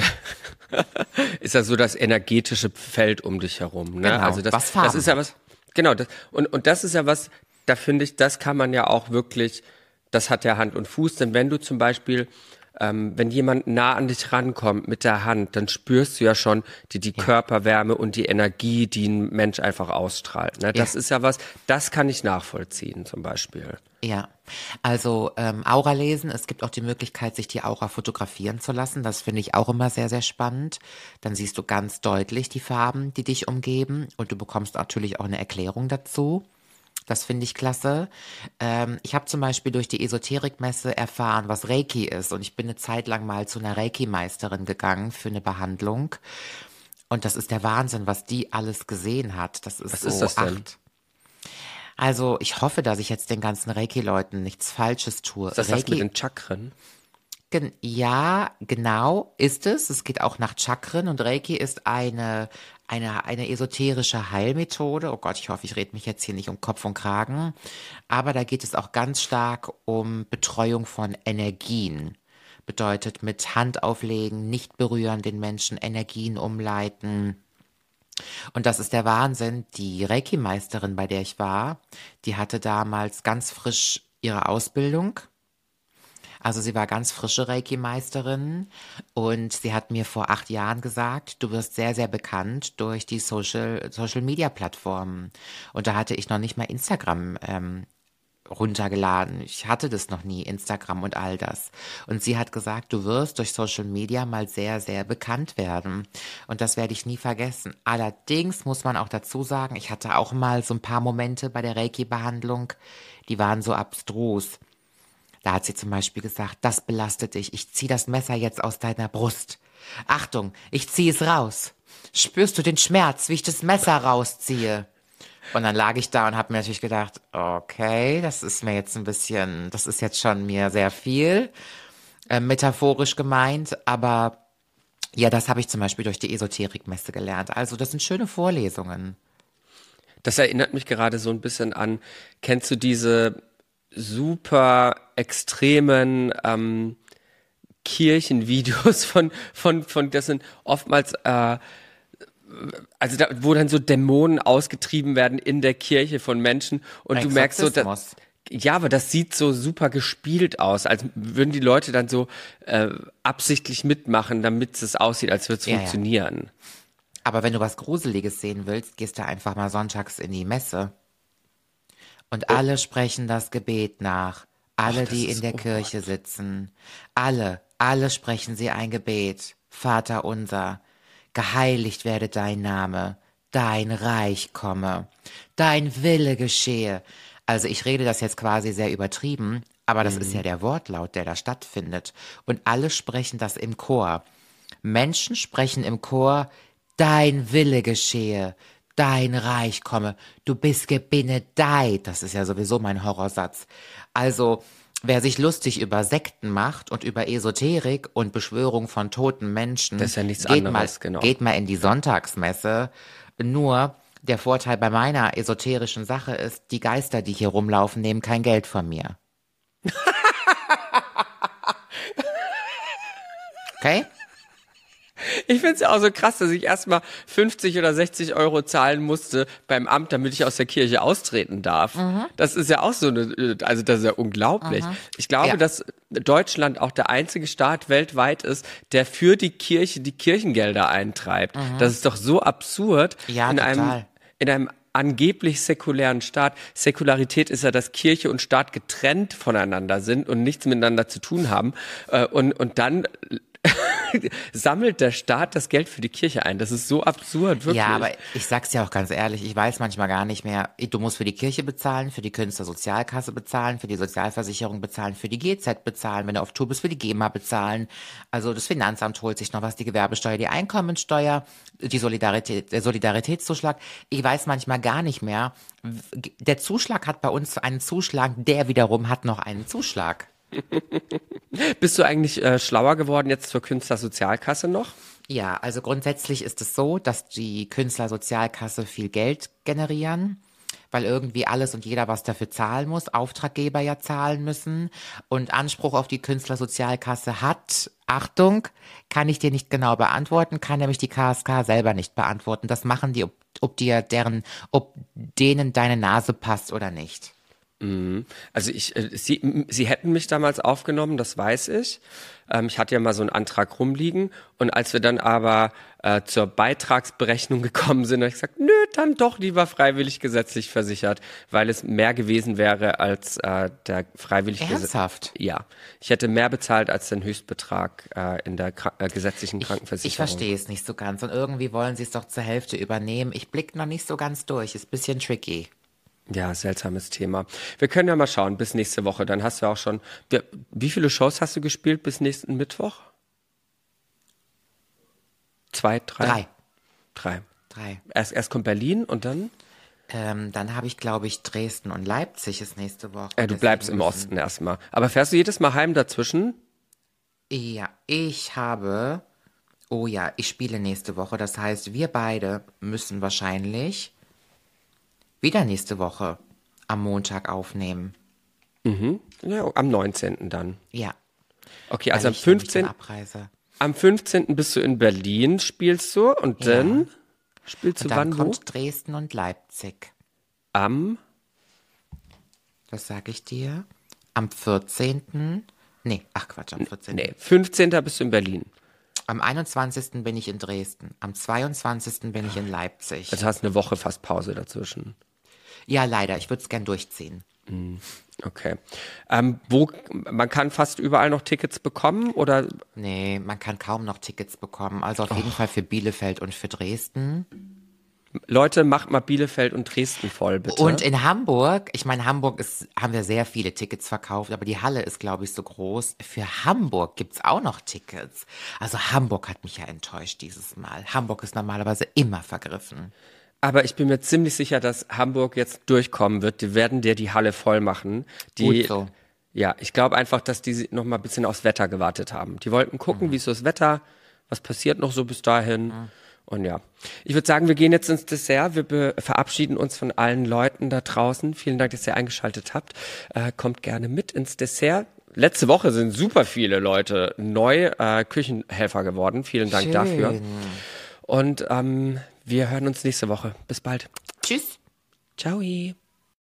ist ja so das energetische Feld um dich herum. Ne? Genau, also das, was das ist ja was. Genau. Das, und und das ist ja was. Da finde ich, das kann man ja auch wirklich. Das hat ja Hand und Fuß. Denn wenn du zum Beispiel ähm, wenn jemand nah an dich rankommt mit der Hand, dann spürst du ja schon die, die ja. Körperwärme und die Energie, die ein Mensch einfach ausstrahlt. Ne? Das ja. ist ja was, das kann ich nachvollziehen zum Beispiel. Ja, also ähm, Aura lesen, es gibt auch die Möglichkeit, sich die Aura fotografieren zu lassen. Das finde ich auch immer sehr, sehr spannend. Dann siehst du ganz deutlich die Farben, die dich umgeben und du bekommst natürlich auch eine Erklärung dazu. Das finde ich klasse. Ähm, ich habe zum Beispiel durch die Esoterikmesse erfahren, was Reiki ist. Und ich bin eine Zeit lang mal zu einer Reiki-Meisterin gegangen für eine Behandlung. Und das ist der Wahnsinn, was die alles gesehen hat. Das ist was so ist das denn? acht. Also ich hoffe, dass ich jetzt den ganzen Reiki-Leuten nichts Falsches tue. Ist das Reiki, das mit den Chakren? Gen ja, genau ist es. Es geht auch nach Chakren und Reiki ist eine eine, eine esoterische Heilmethode. Oh Gott, ich hoffe, ich rede mich jetzt hier nicht um Kopf und Kragen. Aber da geht es auch ganz stark um Betreuung von Energien. Bedeutet mit Hand auflegen, nicht berühren, den Menschen Energien umleiten. Und das ist der Wahnsinn. Die Reiki-Meisterin, bei der ich war, die hatte damals ganz frisch ihre Ausbildung also sie war ganz frische Reiki-Meisterin und sie hat mir vor acht Jahren gesagt, du wirst sehr, sehr bekannt durch die Social, Social Media Plattformen. Und da hatte ich noch nicht mal Instagram ähm, runtergeladen. Ich hatte das noch nie, Instagram und all das. Und sie hat gesagt, du wirst durch Social Media mal sehr, sehr bekannt werden. Und das werde ich nie vergessen. Allerdings muss man auch dazu sagen, ich hatte auch mal so ein paar Momente bei der Reiki-Behandlung, die waren so abstrus. Da hat sie zum Beispiel gesagt, das belastet dich, ich zieh das Messer jetzt aus deiner Brust. Achtung, ich zieh es raus. Spürst du den Schmerz, wie ich das Messer rausziehe? Und dann lag ich da und habe mir natürlich gedacht, okay, das ist mir jetzt ein bisschen, das ist jetzt schon mir sehr viel, äh, metaphorisch gemeint, aber ja, das habe ich zum Beispiel durch die Esoterikmesse gelernt. Also das sind schöne Vorlesungen. Das erinnert mich gerade so ein bisschen an, kennst du diese super extremen ähm, Kirchenvideos (laughs) von, von, von, das sind oftmals, äh, also da, wo dann so Dämonen ausgetrieben werden in der Kirche von Menschen und du merkst so, da, Ja, aber das sieht so super gespielt aus, als würden die Leute dann so äh, absichtlich mitmachen, damit es aussieht, als würde es Ja, ja. funktionieren. Aber wenn du was Gruseliges sehen willst, gehst du einfach mal sonntags in die Messe. Und alle sprechen das Gebet nach. Alle, das die in der oh Kirche sitzen. Alle, alle sprechen sie ein Gebet. Vater unser, geheiligt werde dein Name, dein Reich komme, dein Wille geschehe. Also ich rede das jetzt quasi sehr übertrieben, aber das ist ja der Wortlaut, der da stattfindet. Und alle sprechen das im Chor. Menschen sprechen im Chor, dein Wille geschehe, dein Reich komme, du bist gebenedeit. Das ist ja sowieso mein Horrorsatz. Also, wer sich lustig über Sekten macht und über Esoterik und Beschwörung von toten Menschen, Das ist ja nichts geht anderes, mal, genau. geht mal in die Sonntagsmesse. Nur, der Vorteil bei meiner esoterischen Sache ist, die Geister, die hier rumlaufen, nehmen kein Geld von mir. (laughs) Okay? Ich finde es ja auch so krass, dass ich erstmal 50 oder 60 Euro zahlen musste beim Amt, damit ich aus der Kirche austreten darf. Mhm. Das ist ja auch so eine, also das ist ja unglaublich. Ich glaube, Ja. dass Deutschland auch der einzige Staat weltweit ist, der für die Kirche die Kirchengelder eintreibt. Das ist doch so absurd. Mhm. Ja, in total. einem, in einem angeblich säkulären Staat. Säkularität ist ja, dass Kirche und Staat getrennt voneinander sind und nichts miteinander zu tun haben. Äh, Und, und dann (laughs) sammelt der Staat das Geld für die Kirche ein. Das ist so absurd, wirklich. Ja, aber ich sag's dir auch ganz ehrlich, ich weiß manchmal gar nicht mehr, du musst für die Kirche bezahlen, für die Künstlersozialkasse bezahlen, für die Sozialversicherung bezahlen, für die GZ bezahlen, wenn du auf Tour bist, für die GEMA bezahlen. Also das Finanzamt holt sich noch was, die Gewerbesteuer, die Einkommensteuer, die Solidarität, der Solidaritätszuschlag. Ich weiß manchmal gar nicht mehr. Der Zuschlag hat bei uns einen Zuschlag, der wiederum hat noch einen Zuschlag. (laughs) Bist du eigentlich äh, schlauer geworden jetzt zur Künstlersozialkasse noch? Ja, also grundsätzlich ist es so, dass die Künstlersozialkasse viel Geld generieren, weil irgendwie alles und jeder was dafür zahlen muss, Auftraggeber ja zahlen müssen und Anspruch auf die Künstlersozialkasse hat. Achtung, kann ich dir nicht genau beantworten, kann nämlich die KSK selber nicht beantworten. Das machen die, ob, ob dir deren, ob denen deine Nase passt oder nicht. Also ich, äh, sie, sie hätten mich damals aufgenommen, das weiß ich. Ähm, ich hatte ja mal so einen Antrag rumliegen und als wir dann aber äh, zur Beitragsberechnung (laughs) gekommen sind, habe ich gesagt, nö, dann doch lieber freiwillig gesetzlich versichert, weil es mehr gewesen wäre als äh, der freiwillig Ernsthaft? Ja, ich hätte mehr bezahlt als den Höchstbetrag äh, in der Kra äh, gesetzlichen Ich Krankenversicherung. verstehe es nicht so ganz und irgendwie wollen sie es doch zur Hälfte übernehmen. Ich blick noch nicht so ganz durch, ist bisschen tricky. Ja, seltsames Thema. Wir können ja mal schauen bis nächste Woche. Dann hast du auch schon. Wie viele Shows hast du gespielt bis nächsten Mittwoch? Zwei, drei? Drei. Drei. Drei. Erst, erst kommt Berlin und dann? Ähm, dann habe ich, glaube ich, Dresden und Leipzig ist nächste Woche. Äh, du bleibst im Osten erstmal. Aber fährst du jedes Mal heim dazwischen? Ja, ich habe. Oh ja, ich spiele nächste Woche. Das heißt, wir beide müssen wahrscheinlich wieder nächste Woche am Montag aufnehmen. Ja, am 19. dann. Ja. Okay, also am ich nämlich dann 15. abreise. Am 15. bist du in Berlin, spielst du und Ja. dann spielst du Und dann wann wo? kommt Dresden und Leipzig. Am Das sage ich dir. Am 14. Nee, ach Quatsch, am 14. nee, 15. bist du in Berlin. Am 21. bin ich in Dresden. Am 22. bin ich in Leipzig. Also hast eine Woche fast Pause dazwischen. Ja, leider. Ich würde es gern durchziehen. Okay. Ähm, wo man kann fast überall noch Tickets bekommen oder Nee, man kann kaum noch Tickets bekommen. Also auf jeden Fall für Bielefeld und für Dresden. Leute, macht mal Bielefeld und Dresden voll, bitte. Und in Hamburg, ich meine, Hamburg ist, haben wir sehr viele Tickets verkauft, aber die Halle ist, glaube ich, so groß. Für Hamburg gibt's auch noch Tickets. Also Hamburg hat mich ja enttäuscht dieses Mal. Hamburg ist normalerweise immer vergriffen. Aber ich bin mir ziemlich sicher, dass Hamburg jetzt durchkommen wird. Die werden dir die Halle voll machen. Die, Gut. Ja, ich glaube einfach, dass die noch mal ein bisschen aufs Wetter gewartet haben. Die wollten gucken, wie ist so das Wetter, was passiert noch so bis dahin. Und ja, ich würde sagen, wir gehen jetzt ins Dessert. Wir verabschieden uns von allen Leuten da draußen. Vielen Dank, dass ihr eingeschaltet habt. Äh, kommt gerne mit ins Dessert. Letzte Woche sind super viele Leute neu äh, Küchenhelfer geworden. Vielen Dank dafür. Und ähm, wir hören uns nächste Woche. Bis bald. Tschüss. Ciao.